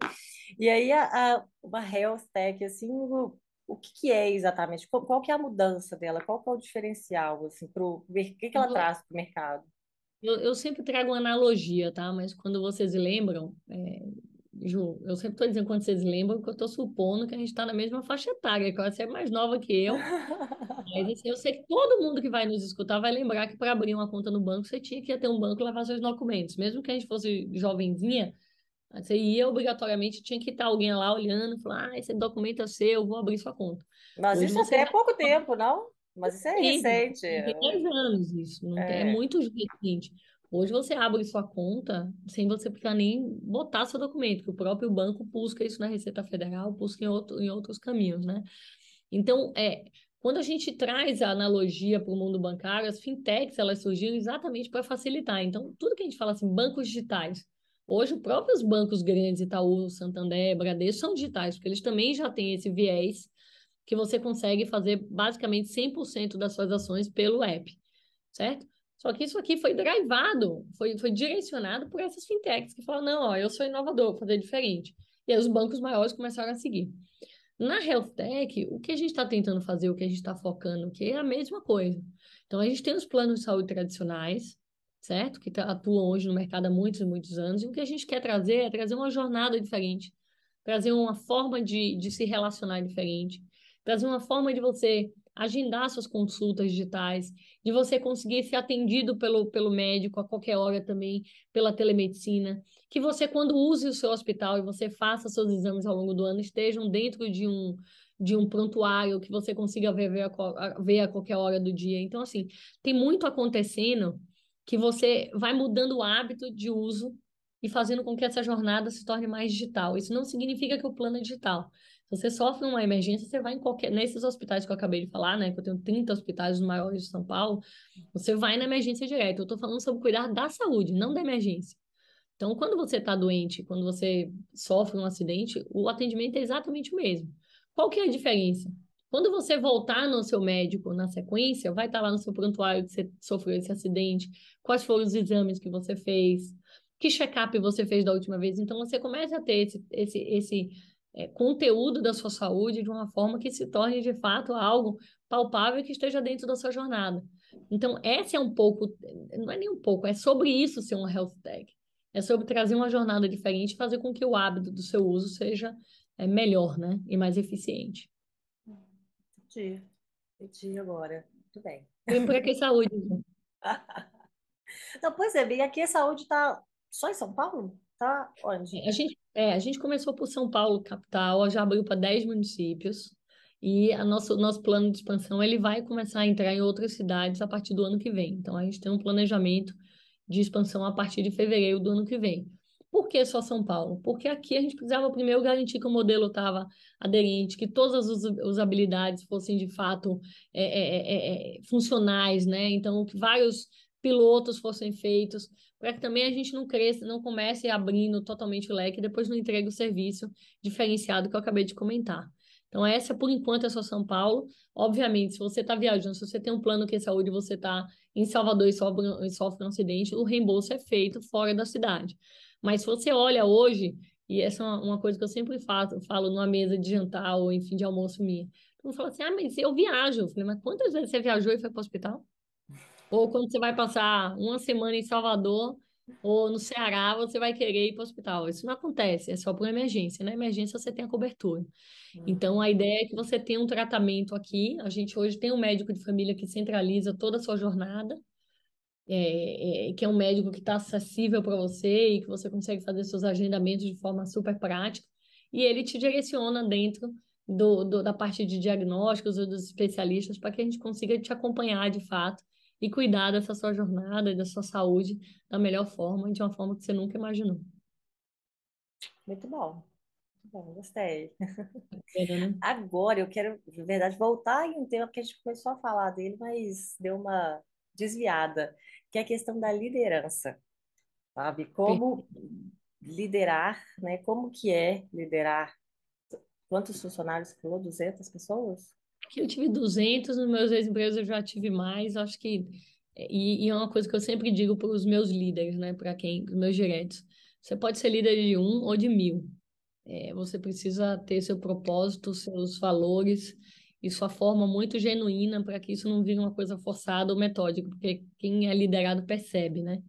E aí, a, a, uma health tech, assim, o, o que, que é exatamente? Qual, qual, que é a mudança dela? Qual que é o diferencial, assim, pro, o que, que ela traz para o mercado? Eu, eu sempre trago uma analogia, tá? Mas quando vocês lembram, é, Ju, eu sempre estou dizendo quando vocês lembram que eu estou supondo que a gente está na mesma faixa etária, que você é mais nova que eu. Mas assim, eu sei que todo mundo que vai nos escutar vai lembrar que para abrir uma conta no banco você tinha que ter um banco e levar seus documentos. Mesmo que a gente fosse jovenzinha, você ia obrigatoriamente, tinha que estar alguém lá olhando, falar, ah, esse documento é seu, vou abrir sua conta. Mas Hoje isso até é pouco tempo, não? Mas isso é recente. Tem 10 anos isso, não é. é muito recente. Hoje você abre sua conta sem você precisar nem botar seu documento, que o próprio banco busca isso na Receita Federal, busca em, outro, em outros caminhos, né? Então, é, Quando a gente traz a analogia para o mundo bancário, as fintechs elas surgiram exatamente para facilitar. Então, tudo que a gente fala assim, bancos digitais. Hoje, os próprios bancos grandes, Itaú, Santander, Bradesco, são digitais, porque eles também já têm esse viés que você consegue fazer basicamente 100% das suas ações pelo app, certo? Só que isso aqui foi drivado, foi, foi direcionado por essas fintechs que falaram, não, ó, eu sou inovador, vou fazer diferente. E aí os bancos maiores começaram a seguir. Na Health Tech, o que a gente está tentando fazer, o que a gente está focando, que é a mesma coisa. Então, a gente tem os planos de saúde tradicionais, certo? Que atuam hoje no mercado há muitos e muitos anos. E o que a gente quer trazer é trazer uma jornada diferente, trazer uma forma de, de se relacionar diferente, trazer uma forma de você agendar suas consultas digitais, de você conseguir ser atendido pelo, pelo médico a qualquer hora também, pela telemedicina, que você, quando use o seu hospital e você faça seus exames ao longo do ano, estejam dentro de um, de um prontuário que você consiga ver, ver, a, ver a qualquer hora do dia. Então, assim, tem muito acontecendo que você vai mudando o hábito de uso e fazendo com que essa jornada se torne mais digital. Isso não significa que o plano é digital. Se você sofre uma emergência, você vai em qualquer. Nesses hospitais que eu acabei de falar, né? Que eu tenho 30 hospitais os maiores de São Paulo, você vai na emergência direto. Eu estou falando sobre cuidar da saúde, não da emergência. Então, quando você está doente, quando você sofre um acidente, o atendimento é exatamente o mesmo. Qual que é a diferença? Quando você voltar no seu médico na sequência, vai estar tá lá no seu prontuário que você sofreu esse acidente, quais foram os exames que você fez, que check-up você fez da última vez. Então, você começa a ter esse, esse, esse é, conteúdo da sua saúde de uma forma que se torne de fato algo palpável que esteja dentro da sua jornada. Então, essa é um pouco, não é nem um pouco, é sobre isso ser uma health tech. É sobre trazer uma jornada diferente e fazer com que o hábito do seu uso seja é, melhor, né? E mais eficiente. Entendi. Entendi agora. Muito bem. Vem para que saúde. Não, pois é, e aqui a saúde está só em São Paulo? Tá onde? A gente, é, a gente começou por São Paulo, capital, já abriu para 10 municípios. E a nosso, nosso plano de expansão ele vai começar a entrar em outras cidades a partir do ano que vem. Então, a gente tem um planejamento de expansão a partir de fevereiro do ano que vem. Por que só São Paulo? Porque aqui a gente precisava primeiro garantir que o modelo estava aderente, que todas as usabilidades fossem de fato é, é, é, é, funcionais, né? Então, que vários pilotos fossem feitos, para que também a gente não cresça, não comece abrindo totalmente o leque e depois não entregue o serviço diferenciado que eu acabei de comentar. Então, essa, por enquanto, é só São Paulo. Obviamente, se você está viajando, se você tem um plano que é saúde, você está em Salvador e sofre, e sofre um acidente, o reembolso é feito fora da cidade. Mas se você olha hoje, e essa é uma, coisa que eu sempre faço, falo numa mesa de jantar ou, enfim, de almoço minha. Então, fala assim, ah, mas eu viajo. Eu falei, mas quantas vezes você viajou e foi para o hospital? Ou quando você vai passar uma semana em Salvador ou no Ceará, você vai querer ir para o hospital. Isso não acontece, é só por emergência. Na emergência você tem a cobertura. Uhum. Então a ideia é que você tenha um tratamento aqui. A gente hoje tem um médico de família que centraliza toda a sua jornada. É, é, que é um médico que está acessível para você e que você consegue fazer seus agendamentos de forma super prática, e ele te direciona dentro do, do da parte de diagnósticos ou dos especialistas para que a gente consiga te acompanhar de fato e cuidar dessa sua jornada e da sua saúde da melhor forma, de uma forma que você nunca imaginou. Muito bom. Muito bom, gostei. É, né? Agora eu quero, de verdade, voltar em um tema que a gente começou a falar dele, mas deu uma desviada, que é a questão da liderança. Sabe? Como liderar, né? Como que é liderar quantos funcionários falou? 200 pessoas? Que eu tive 200, nos meus ex-empregos eu já tive mais, acho que e, e, é uma coisa que eu sempre digo para os meus líderes, né, para quem, os meus diretos, você pode ser líder de um ou de mil, é, você precisa ter seu propósito, seus valores e sua forma muito genuína para que isso não vire uma coisa forçada ou metódica, porque quem é liderado percebe, né?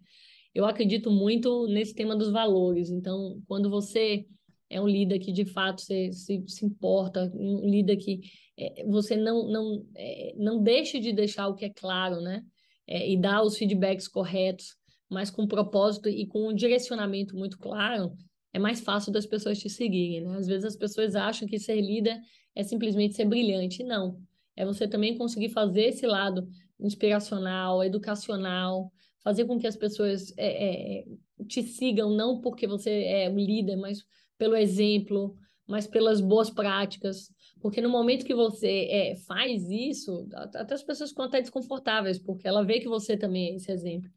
Eu acredito muito nesse tema dos valores, então quando você é um líder que de fato se, se, se importa, um líder que é, você não, não, é, não deixe de deixar o que é claro, né? É, e dar os feedbacks corretos, mas com propósito e com um direcionamento muito claro, é mais fácil das pessoas te seguirem, né? Às vezes as pessoas acham que ser líder é simplesmente ser brilhante. Não. É você também conseguir fazer esse lado inspiracional, educacional, fazer com que as pessoas é, é, te sigam, não porque você é um líder, mas pelo exemplo, mas pelas boas práticas. Porque no momento que você é, faz isso, até as pessoas ficam até desconfortáveis, porque ela vê que você também é esse exemplo.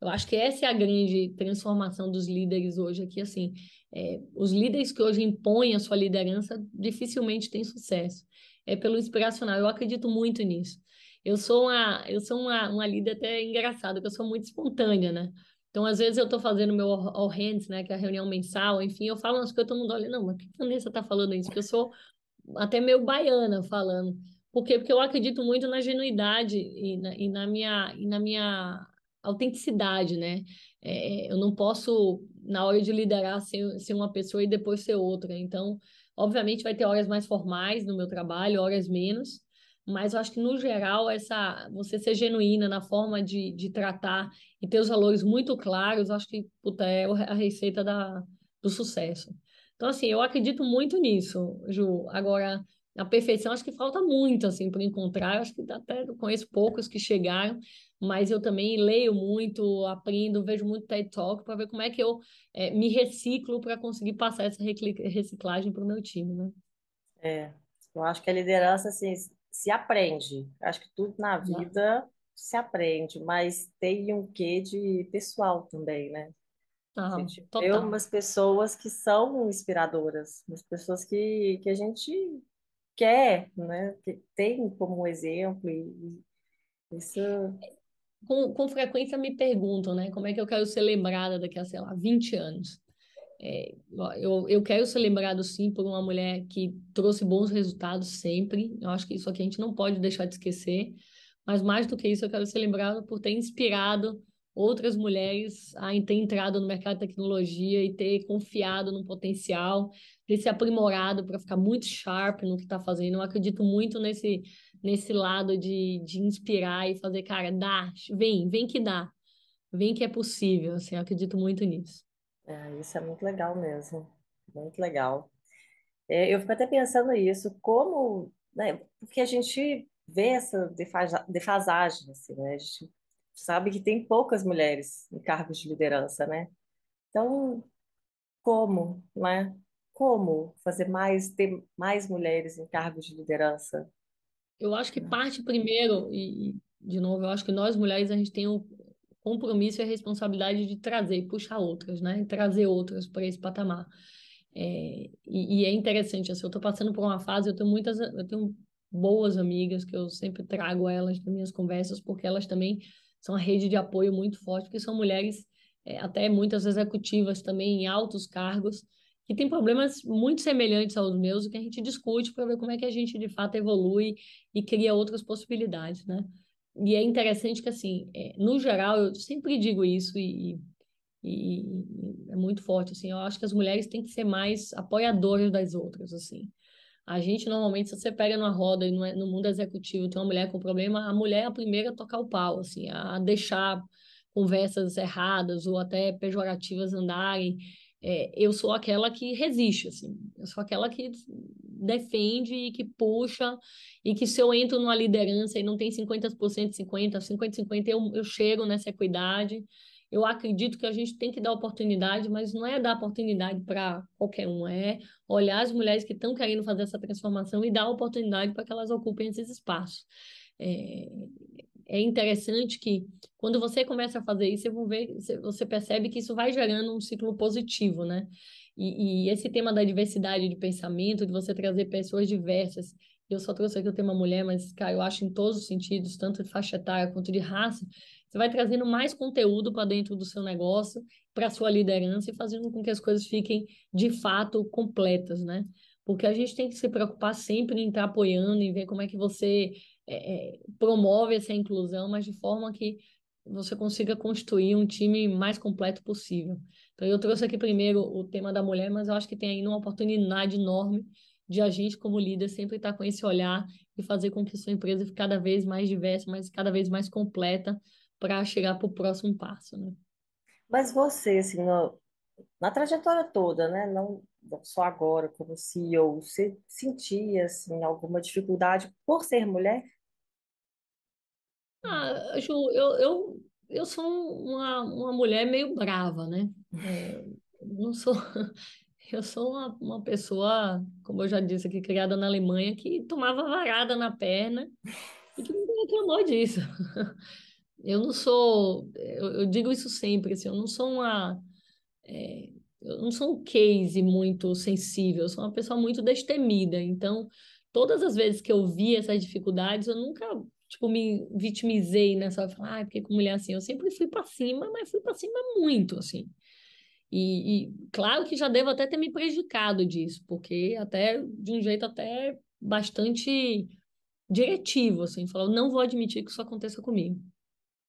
Eu acho que essa é a grande transformação dos líderes hoje aqui, assim, é, os líderes que hoje impõem a sua liderança dificilmente têm sucesso. É pelo inspiracional. Eu acredito muito nisso. Eu sou uma, eu sou uma, uma líder até engraçada, que eu sou muito espontânea, né? Então, às vezes eu estou fazendo meu all hands, né, que é a reunião mensal, enfim, eu falo umas coisas, todo mundo olha, não, mas o que a Vanessa está falando isso? Porque eu sou até meio baiana falando. Por quê? Porque eu acredito muito na genuidade e na, e na minha, e na minha autenticidade, né? É, eu não posso, na hora de liderar, ser, ser uma pessoa e depois ser outra. Então, obviamente, vai ter horas mais formais no meu trabalho, horas menos, mas eu acho que, no geral, essa você ser genuína na forma de, de tratar e ter os valores muito claros, acho que puta, é a receita da, do sucesso. Então, assim, eu acredito muito nisso, Ju. Agora, a perfeição acho que falta muito, assim, para encontrar. Eu acho que até conheço poucos que chegaram, mas eu também leio muito, aprendo, vejo muito TED Talk para ver como é que eu é, me reciclo para conseguir passar essa reciclagem para o meu time, né? É, eu acho que a liderança, assim, se aprende. Acho que tudo na vida se aprende, mas tem um quê de pessoal também, né? A gente vê umas pessoas que são inspiradoras, umas pessoas que, que a gente quer, né? Que tem como exemplo e isso com, com frequência me perguntam, né, como é que eu quero ser lembrada daqui a, sei lá, 20 anos. É, eu, eu quero ser lembrado, sim, por uma mulher que trouxe bons resultados sempre. Eu acho que isso aqui a gente não pode deixar de esquecer. Mas mais do que isso, eu quero ser lembrado por ter inspirado outras mulheres a ter entrado no mercado de tecnologia e ter confiado no potencial, ter se aprimorado para ficar muito sharp no que está fazendo. Eu acredito muito nesse, nesse lado de, de inspirar e fazer, cara, dá, vem, vem que dá, vem que é possível. Assim, eu acredito muito nisso. É, isso é muito legal mesmo, muito legal. É, eu fico até pensando isso, como, né, porque a gente vê essa defasagem, assim, né? A gente sabe que tem poucas mulheres em cargos de liderança, né? Então, como, né? Como fazer mais, ter mais mulheres em cargos de liderança? Eu acho que parte primeiro, e de novo, eu acho que nós mulheres a gente tem o compromisso e a responsabilidade de trazer, puxar outras, né? Trazer outras para esse patamar. É, e, e, é interessante, assim, eu estou passando por uma fase, eu tenho muitas, eu tenho boas amigas que eu sempre trago elas nas minhas conversas, porque elas também são uma rede de apoio muito forte, porque são mulheres, é, até muitas executivas também, em altos cargos, que têm problemas muito semelhantes aos meus, que a gente discute para ver como é que a gente, de fato, evolui e cria outras possibilidades, né? E é interessante que, assim, é, no geral, eu sempre digo isso e, e, e, é muito forte, assim, eu acho que as mulheres têm que ser mais apoiadoras das outras, assim. A gente, normalmente, se você pega numa roda e no mundo executivo tem uma mulher com problema, a mulher é a primeira a tocar o pau, assim, a deixar conversas erradas ou até pejorativas andarem. É, eu sou aquela que resiste, assim, eu sou aquela que defende e que puxa, e que se eu entro numa liderança e não tem 50%, 50%, 50%, eu, eu chego nessa equidade, eu acredito que a gente tem que dar oportunidade, mas não é dar oportunidade para qualquer um, é olhar as mulheres que estão querendo fazer essa transformação e dar oportunidade para que elas ocupem esses espaços. É, é interessante que quando você começa a fazer isso, você, você percebe que isso vai gerando um ciclo positivo, né? E, e, esse tema da diversidade de pensamento, de você trazer pessoas diversas, eu só trouxe aqui o tema mulher, mas, cara, eu acho em todos os sentidos, tanto de faixa etária quanto de raça, você vai trazendo mais conteúdo para dentro do seu negócio, para a sua liderança e fazendo com que as coisas fiquem de fato completas, né? Porque a gente tem que se preocupar sempre em estar apoiando e ver como é que você é, promove essa inclusão, mas de forma que você consiga construir um time mais completo possível. Então, eu trouxe aqui primeiro o tema da mulher, mas eu acho que tem ainda uma oportunidade enorme de a gente, como líder, sempre estar com esse olhar e fazer com que sua empresa fique cada vez mais diversa, mas cada vez mais completa, para chegar para o próximo passo, né? Mas você, assim, no, na trajetória toda, né? Não só agora como CEO, você sentia, assim, alguma dificuldade por ser mulher? Ah, Ju, eu, eu, eu sou uma, uma mulher meio brava, né? É, não sou... eu sou uma, uma pessoa, como eu já disse aqui, criada na Alemanha, que tomava varada na perna e que não reclamou disso. Eu não sou, eu, eu, digo isso sempre, assim, eu não sou uma, é, eu não sou um case muito sensível, eu sou uma pessoa muito destemida, então todas as vezes que eu vi essas dificuldades, eu nunca, tipo, me vitimizei nessa, falar, ah, porque com mulher assim, eu sempre fui para cima, mas fui para cima muito, assim. E, e, claro que já devo até ter me prejudicado disso, porque até de um jeito até bastante diretivo, assim, falar, não vou admitir que isso aconteça comigo.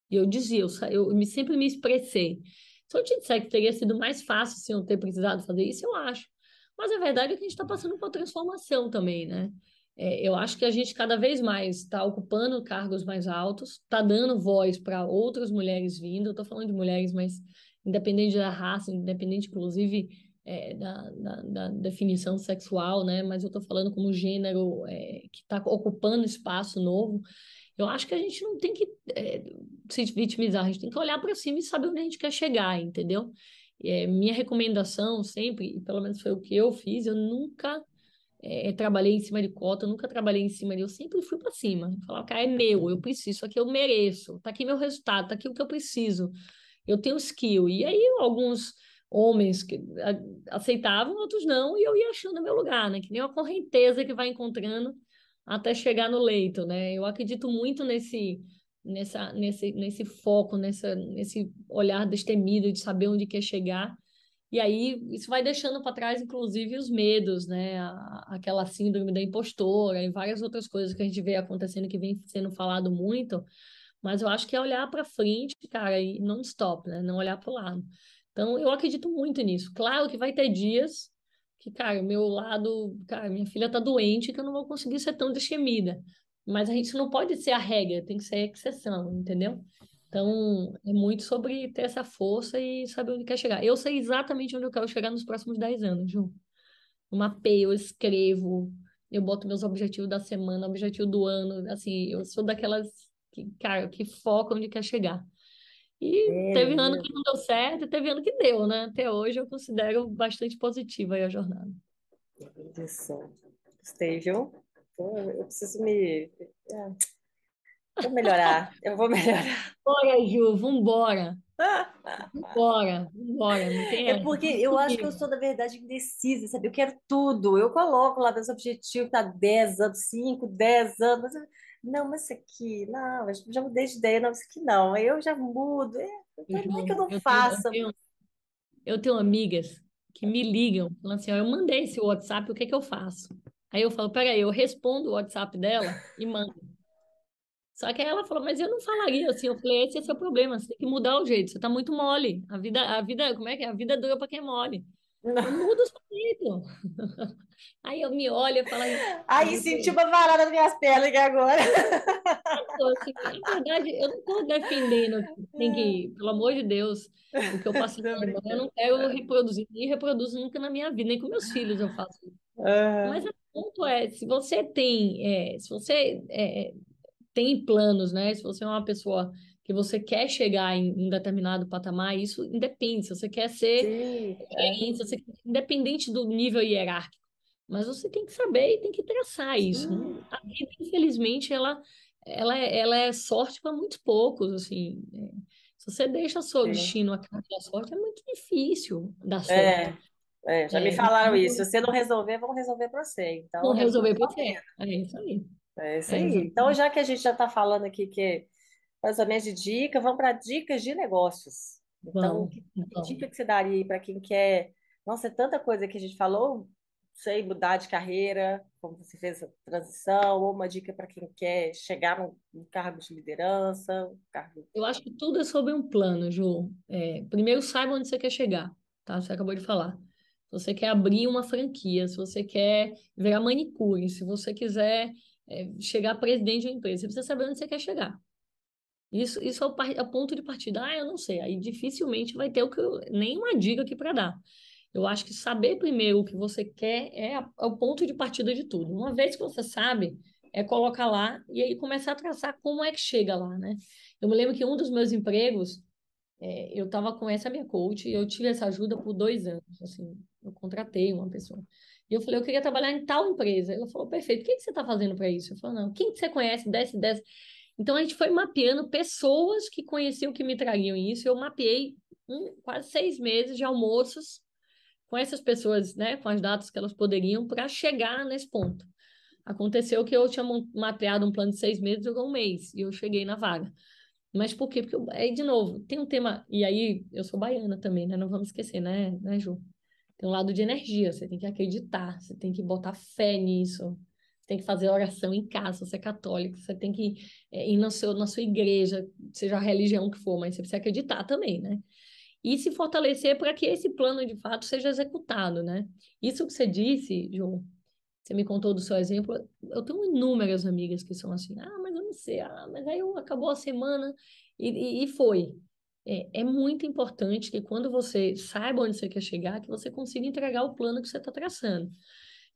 E eu dizia, eu, eu me, sempre me expressei. Se eu te disser que teria sido mais fácil se eu ter precisado fazer isso, eu acho. Mas a verdade é que a gente está passando por uma transformação também, né? É, eu acho que a gente cada vez mais está ocupando cargos mais altos, está dando voz para outras mulheres vindo. Eu estou falando de mulheres, mas independente da raça, independente, inclusive, é, da, da, da, definição sexual, né? Mas eu estou falando como gênero é, que está ocupando espaço novo. Eu acho que a gente não tem que é, se vitimizar, a gente tem que olhar para cima e saber onde a gente quer chegar, entendeu? É, minha recomendação sempre, e pelo menos foi o que eu fiz, eu nunca é, trabalhei em cima de cota, nunca trabalhei em cima de. Eu sempre fui para cima. Falar, cara, é meu, eu preciso, isso aqui eu mereço, tá aqui meu resultado, tá aqui o que eu preciso eu tenho skill. E aí alguns homens que aceitavam, outros não, e eu ia achando meu lugar, né? Que nem uma correnteza que vai encontrando até chegar no leito, né? Eu acredito muito nesse nessa nesse nesse foco, nessa nesse olhar destemido de saber onde quer chegar. E aí isso vai deixando para trás inclusive os medos, né? Aquela síndrome da impostora e várias outras coisas que a gente vê acontecendo que vem sendo falado muito mas eu acho que é olhar para frente, cara, e não stop, né? Não olhar para o lado. Então, eu acredito muito nisso. Claro que vai ter dias que, cara, meu lado, cara, minha filha tá doente, que eu não vou conseguir ser tão destemida. Mas a gente não pode ser a regra, tem que ser a exceção, entendeu? Então, é muito sobre ter essa força e saber onde quer chegar. Eu sei exatamente onde eu quero chegar nos próximos 10 anos, Ju. Eu mapeio, eu escrevo, eu boto meus objetivos da semana, objetivo do ano, assim, eu sou daquelas que, cara, que foca onde quer chegar. E é, teve ano é. que não deu certo, e teve ano que deu, né? Até hoje eu considero bastante positiva a jornada. Isso. Gostei, viu? Eu preciso me. Vou melhorar, eu vou melhorar. Bora, Ju, vambora. Vambora, vambora. é porque eu acho que eu sou, na verdade, indecisa, sabe? Eu quero tudo. Eu coloco lá meus objetivos, tá 10 anos, 5, 10 anos. Não, mas isso aqui, não, já mudei de ideia, não, isso aqui não. Eu já mudo. É, não é que eu não eu faça. Tenho, eu, tenho, eu tenho amigas que me ligam, falando assim: ó, eu mandei esse WhatsApp, o que é que eu faço? Aí eu falo: peraí, eu respondo o WhatsApp dela e mando. Só que aí ela falou, mas eu não falaria assim. Eu falei, esse é seu problema, você tem que mudar o jeito, você tá muito mole. A vida, a vida, como é que é? A vida dura para quem é mole. Não. Muda o seu jeito. Aí eu me olho e falo. Aí senti uma varada nas minhas pernas agora. Assim, na verdade, eu não estou defendendo tem que, pelo amor de Deus, o que eu passo eu não quero reproduzir, nem reproduzo nunca na minha vida, nem com meus filhos eu faço isso. Uhum. Mas o ponto é, se você tem, é, se você é, tem planos, né? Se você é uma pessoa que você quer chegar em um determinado patamar, isso independe, se você quer ser Sim, é. você, independente do nível hierárquico. Mas você tem que saber e tem que traçar isso. Né? A vida, infelizmente, ela, ela, é, ela é sorte para muito poucos, assim. É. Se você deixa seu Sim. destino a cara da sorte, é muito difícil dar certo. É, é já me falaram então isso. Se você não resolver, vão resolver para você. Então, não resolver para você. É isso aí. É isso aí. Então, já que a gente já está falando aqui que mais ou menos de dica, vamos para dicas de negócios. Então, que, que dica que você daria para quem quer? Nossa, é tanta coisa que a gente falou, sei, mudar de carreira, como você fez a transição, ou uma dica para quem quer chegar num, cargo de liderança. Um cargo... Eu acho que tudo é sobre um plano, Ju. É, primeiro, saiba onde você quer chegar, tá? Você acabou de falar. Se você quer abrir uma franquia, se você quer virar manicure, se você quiser é, chegar presidente de uma empresa, você precisa saber onde você quer chegar. Isso, isso é o, é ponto de partida. Ah, eu não sei. Aí dificilmente vai ter o que eu, nenhuma dica aqui para dar. Eu acho que saber primeiro o que você quer é, a, é, o ponto de partida de tudo. Uma vez que você sabe, é colocar lá e aí começar a traçar como é que chega lá, né? Eu me lembro que um dos meus empregos, é, eu estava com essa minha coach e eu tive essa ajuda por dois anos, assim, eu contratei uma pessoa. E eu falei, eu queria trabalhar em tal empresa. Ela falou, perfeito, o que, que você está fazendo para isso? Eu falei, não, quem que você conhece, desce, desce. Então a gente foi mapeando pessoas que conheciam que me trariam isso. Eu mapeei um, quase seis meses de almoços com essas pessoas, né, com as datas que elas poderiam para chegar nesse ponto. Aconteceu que eu tinha mapeado um plano de seis meses, durou um mês, e eu cheguei na vaga. Mas por quê? Porque, eu, aí, de novo, tem um tema, e aí eu sou baiana também, né? Não vamos esquecer, né, né, Ju? Tem um lado de energia, você tem que acreditar, você tem que botar fé nisso, você tem que fazer oração em casa, você é católico, você tem que é, ir na, seu, na sua igreja, seja a religião que for, mas você precisa acreditar também, né? E se fortalecer para que esse plano de fato seja executado, né? Isso que você disse, Ju, você me contou do seu exemplo, eu tenho inúmeras amigas que são assim, ah, mas eu não sei, ah, mas aí acabou a semana e, e, e foi. É, é, muito importante que quando você saiba onde você quer chegar, que você consiga entregar o plano que você está traçando.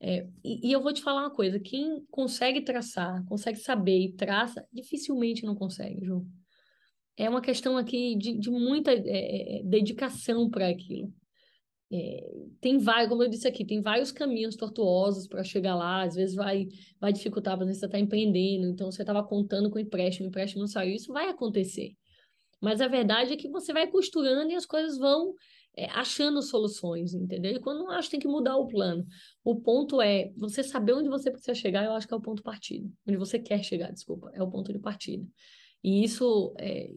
É, e, e, eu vou te falar uma coisa, quem consegue traçar, consegue saber e traça, dificilmente não consegue, João. É uma questão aqui de, de muita é, é dedicação para aquilo. É, tem vários, como eu disse aqui, tem vários caminhos tortuosos para chegar lá, às vezes vai, vai dificultar, porque você está empreendendo, então você estava contando com empréstimo, o empréstimo não saiu, isso vai acontecer. Mas a verdade é que você vai costurando e as coisas vão é, achando soluções, entendeu? E quando não acha, tem que mudar o plano. O ponto é você saber onde você precisa chegar, eu acho que é o ponto partido. Onde você quer chegar, desculpa, é o ponto de partida. E isso é,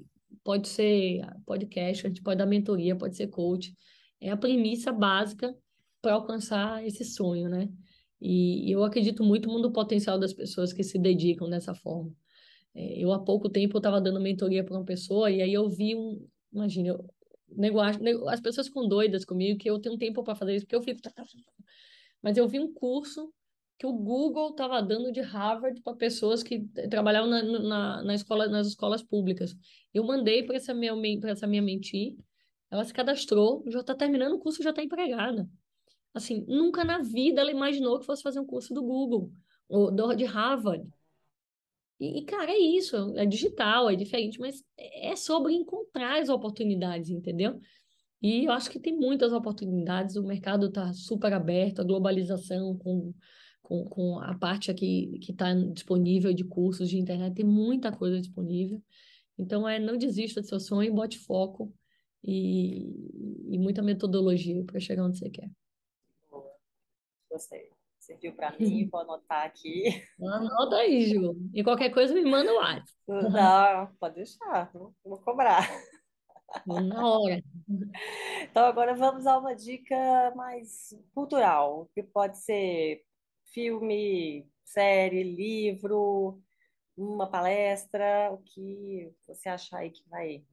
pode ser podcast, a gente pode dar mentoria, pode ser coach é a premissa básica para alcançar esse sonho, né? E eu acredito muito no potencial das pessoas que se dedicam dessa forma. É, eu, há pouco tempo, estava dando mentoria para uma pessoa e aí eu vi um... Imagina, eu, negócio, as pessoas ficam doidas comigo que eu tenho tempo para fazer isso, porque eu fico... Mas eu vi um curso que o Google estava dando de Harvard para pessoas que trabalhavam na, na, na, escola, nas escolas públicas. Eu mandei para essa minha, essa minha mentir ela se cadastrou, já está terminando o curso, já está empregada. Assim, nunca na vida ela imaginou que fosse fazer um curso do Google ou de Harvard. E, cara, é isso, é digital, é diferente, mas é sobre encontrar as oportunidades, entendeu? E eu acho que tem muitas oportunidades, o mercado está super aberto, a globalização com, com, com a parte aqui que está disponível de cursos de internet, tem muita coisa disponível. Então, é não desista do seu sonho, bote foco e, e muita metodologia para chegar onde você quer. Gostei. Serviu para mim, vou anotar aqui. Anota aí, Ju. E qualquer coisa me manda o WhatsApp. Não, pode deixar, vou cobrar. Na hora. Então, agora vamos a uma dica mais cultural, que pode ser filme, série, livro, uma palestra, o que você achar aí que vai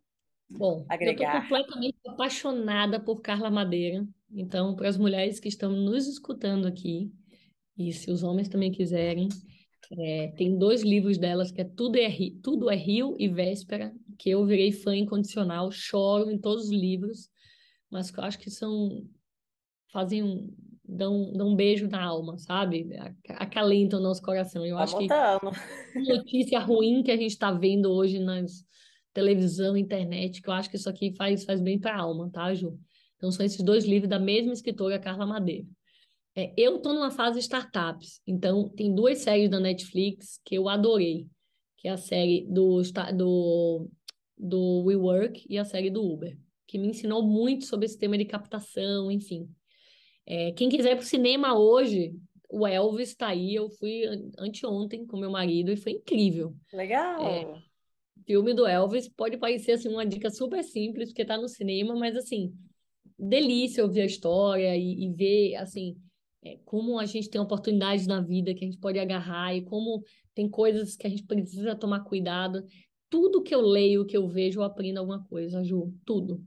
Bom, eu estou completamente apaixonada por Carla Madeira. Então, para as mulheres que estão nos escutando aqui, e se os homens também quiserem, é, tem dois livros delas que é Tudo é, Tudo é Rio e Véspera, que eu virei fã incondicional, choro em todos os livros, mas que eu acho que são fazem um, dão, dão um beijo na alma, sabe? Acalentam o nosso coração. Eu tá acho botando. que notícia ruim que a gente está vendo hoje nas televisão, internet, que eu acho que isso aqui faz, faz bem para a alma, tá, Ju? Então, são esses dois livros da mesma escritora, Carla Madeira. É, eu estou numa fase startups, então tem duas séries da Netflix que eu adorei, que é a série do, do, do WeWork e a série do Uber, que me ensinou muito sobre esse tema de captação, enfim. É, quem quiser ir para o cinema hoje, o Elvis está aí, eu fui anteontem com meu marido e foi incrível. Legal! É, filme do Elvis pode parecer assim uma dica super simples porque tá no cinema, mas assim, delícia ouvir a história e, e ver assim é, como a gente tem oportunidades na vida que a gente pode agarrar e como tem coisas que a gente precisa tomar cuidado. Tudo que eu leio, que eu vejo, eu aprendo alguma coisa, Ju, tudo.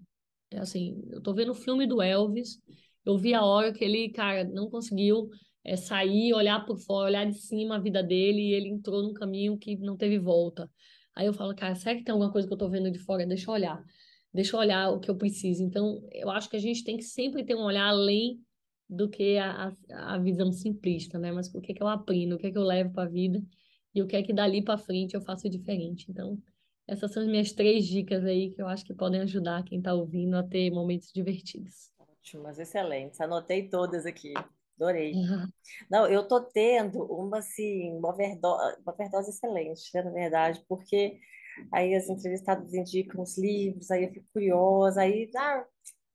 É assim, eu tô vendo o filme do Elvis, eu vi a hora que ele, cara, não conseguiu é, sair, olhar por fora, olhar de cima a vida dele e ele entrou num caminho que não teve volta. Aí eu falo, cara, será que tem alguma coisa que eu tô vendo de fora? Deixa eu olhar. Deixa eu olhar o que eu preciso. Então, eu acho que a gente tem que sempre ter um olhar além do que a, a, visão simplista, né? Mas o que é que eu aprendo, o que é que eu levo para a vida e o que é que dali para frente eu faço diferente. Então, Essas são as minhas três dicas aí que eu acho que podem ajudar quem está ouvindo a ter momentos divertidos. Ótimas, excelentes. Anotei todas aqui. Adorei. Não, eu tô tendo uma, assim, uma overdose, uma overdose excelente, né, na verdade, porque aí as entrevistadas indicam os livros, aí eu fico curiosa, aí, ah,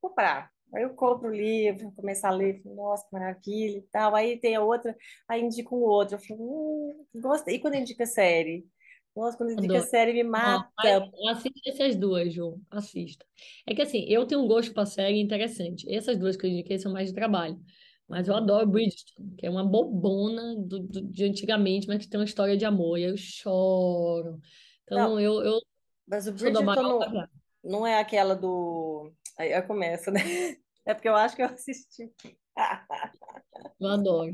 vou comprar. Aí eu compro o livro, começo a ler, nossa, que maravilha e tal. Aí tem a outra, aí indico um outro. Eu falo, hum, gostei. E quando indica série? Nossa, quando indica Adoro. série me mata. assista essas duas, Ju. Assista. É que assim, eu tenho um gosto para série interessante. Essas duas que eu indiquei são mais de trabalho. Mas eu adoro Bridgerton, que é uma bobona do, do- de antigamente, mas que tem uma história de amor. E aí eu choro. Não, Então eu, eu mas o Bridgerton maior não, não é aquela do. Aí aí começa, né? É porque eu acho que eu assisti. Eu adoro.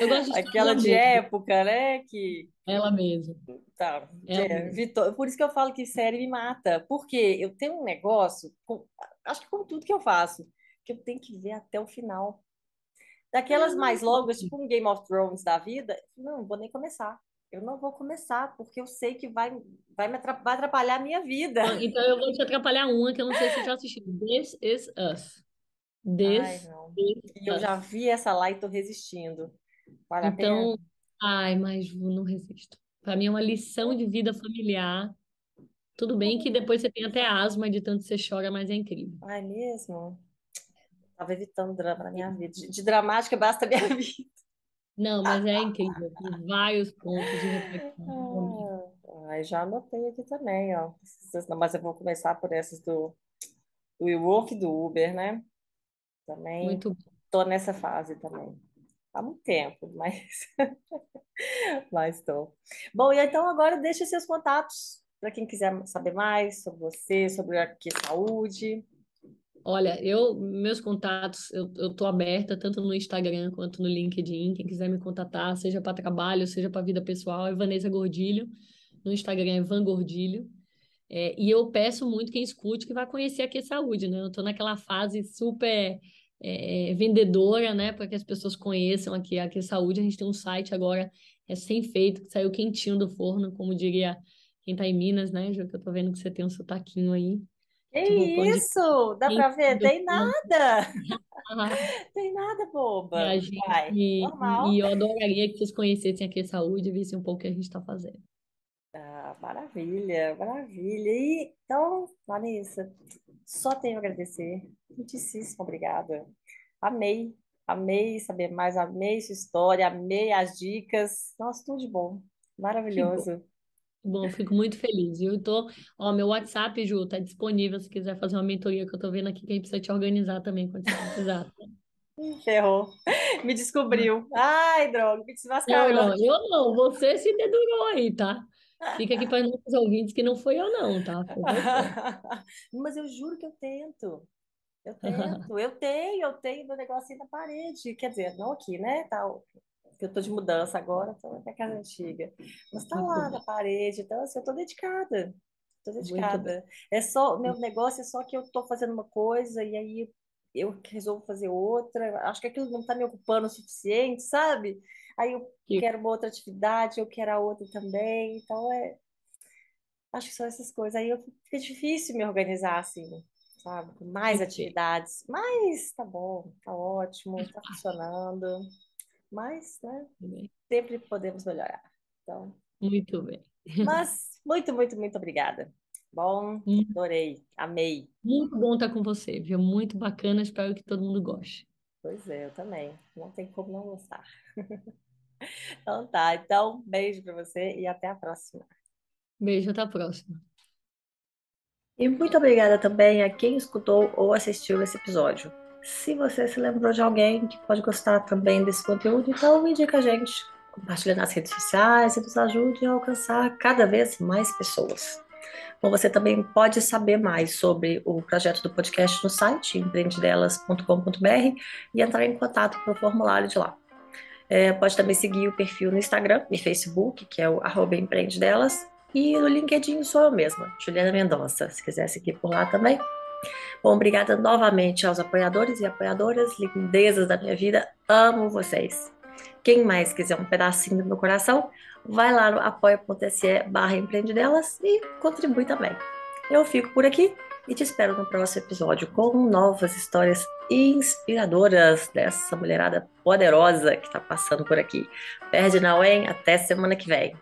Eu gosto de Aquela de amor. época, né? Que Ela mesma. Tá, Ela é, mesma. Vitor, por isso que eu falo que série me mata, porque eu tenho um negócio, com- acho que com tudo que eu faço, que eu tenho que ver até o final. Ah, Daquelas não. mais longas, tipo um Game of Thrones da vida, não, não vou nem começar. Eu não vou começar, porque eu sei que vai, vai me atrap- vai atrapalhar a minha vida. Então eu vou te atrapalhar uma que eu não sei se você já assistiu. This is Us. Ai, This não. is E eu já Us. vi essa lá e tô resistindo. Vale? Então, ai, mas não resisto. Para mim é uma lição de vida familiar. Tudo bem que depois você tem até asma de tanto você chora, mas é incrível. Ai, mesmo? Tava evitando drama na minha vida. De, de dramática basta a minha vida. Não, mas é incrível. Tem vários pontos de reflexão, realmente. Ah, Ai, já anotei aqui também, ó. Mas eu vou começar por essas do, do WeWork e do Uber, né? Também Muito bom. tô nessa fase também. Há muito tempo, mas, mas tô. Bom, e então agora deixe seus contatos para quem quiser saber mais sobre você, sobre a que saúde. Olha, eu, meus contatos, eu, eu tô aberta tanto no Instagram quanto no LinkedIn. Quem quiser me contatar, seja para trabalho, seja para vida pessoal, é Vanessa Gordilho. No Instagram é Van Gordilho. É, e eu peço muito quem escute que vá conhecer aqui a Saúde, né? Eu estou naquela fase super é, vendedora, né? Para que as pessoas conheçam aqui a que Saúde. A gente tem um site agora recém-feito, que saiu quentinho do forno, como diria quem está em Minas, né, Ju? Que eu tô vendo que você tem um sotaquinho aí, Que tipo isso? Dá para ver? Tem nada. Tem nada, E a boba. gente, Vai, e, normal. e eu adoraria que vocês conhecessem aqui a Saúde e vissem um pouco o que a gente está fazendo. Ah, maravilha, maravilha. E, então, Vanessa, só tenho a agradecer. Muitíssimo obrigada. Amei, amei saber mais, amei sua história, amei as dicas. Nossa, tudo de bom. Maravilhoso. Bom, fico muito feliz. Eu tô, ó, meu WhatsApp, Ju, tá disponível se quiser fazer uma mentoria que eu tô vendo aqui que a gente precisa te organizar também quando você precisar. Ferrou. Me descobriu. Ai, droga, me Não, desmascarou. não, eu não, você se dedurou aí, tá? Fica aqui para os nossos ouvintes que não foi eu não, tá? Mas eu juro que eu tento. Eu tento, eu tenho, eu tenho meu negocinho na parede. Quer dizer, não aqui, né? Tá, que eu tô de mudança agora, tô na minha casa antiga. Mas tá lá na parede, então assim, eu tô dedicada. Tô dedicada. É só, meu negócio é só que eu tô fazendo uma coisa e aí eu resolvo fazer outra. Acho que aquilo não tá me ocupando o suficiente, sabe? Aí eu Que, quero uma outra atividade, eu quero a outra também. Então é, acho que são essas coisas. Aí eu, fica difícil me organizar assim, sabe? Com mais atividades. Mas tá bom, tá ótimo, tá funcionando. Mas, né, sempre podemos melhorar. Então, Muito bem. mas muito, muito, muito obrigada. Bom, Muito adorei, amei. muito bom estar com você, viu? Muito bacana, espero que todo mundo goste. Pois é, eu também. Não tem como não gostar. Então tá, então beijo pra você e até a próxima. Beijo, até a próxima. E muito obrigada também a quem escutou ou assistiu esse episódio. Se você se lembrou de alguém que pode gostar também desse conteúdo, então indica a gente. Compartilha nas redes sociais e nos ajude a alcançar cada vez mais pessoas. Bom, você também pode saber mais sobre o projeto do podcast no site empreendedelas.com.br e entrar em contato pelo formulário de lá. É, pode também seguir o perfil no Instagram e Facebook, que é o arroba empreendedelas, e no LinkedIn sou eu mesma, Juliana Mendonça, se quiser seguir por lá também. Bom, obrigada novamente aos apoiadores e apoiadoras, lindezas da minha vida, amo vocês. Quem mais quiser um pedacinho do meu coração, vai lá no apoia.se barra empreendedelas e contribui também. Eu fico por aqui e te espero no próximo episódio com novas histórias inspiradoras dessa mulherada poderosa que está passando por aqui. Perde não, hein? Até semana que vem.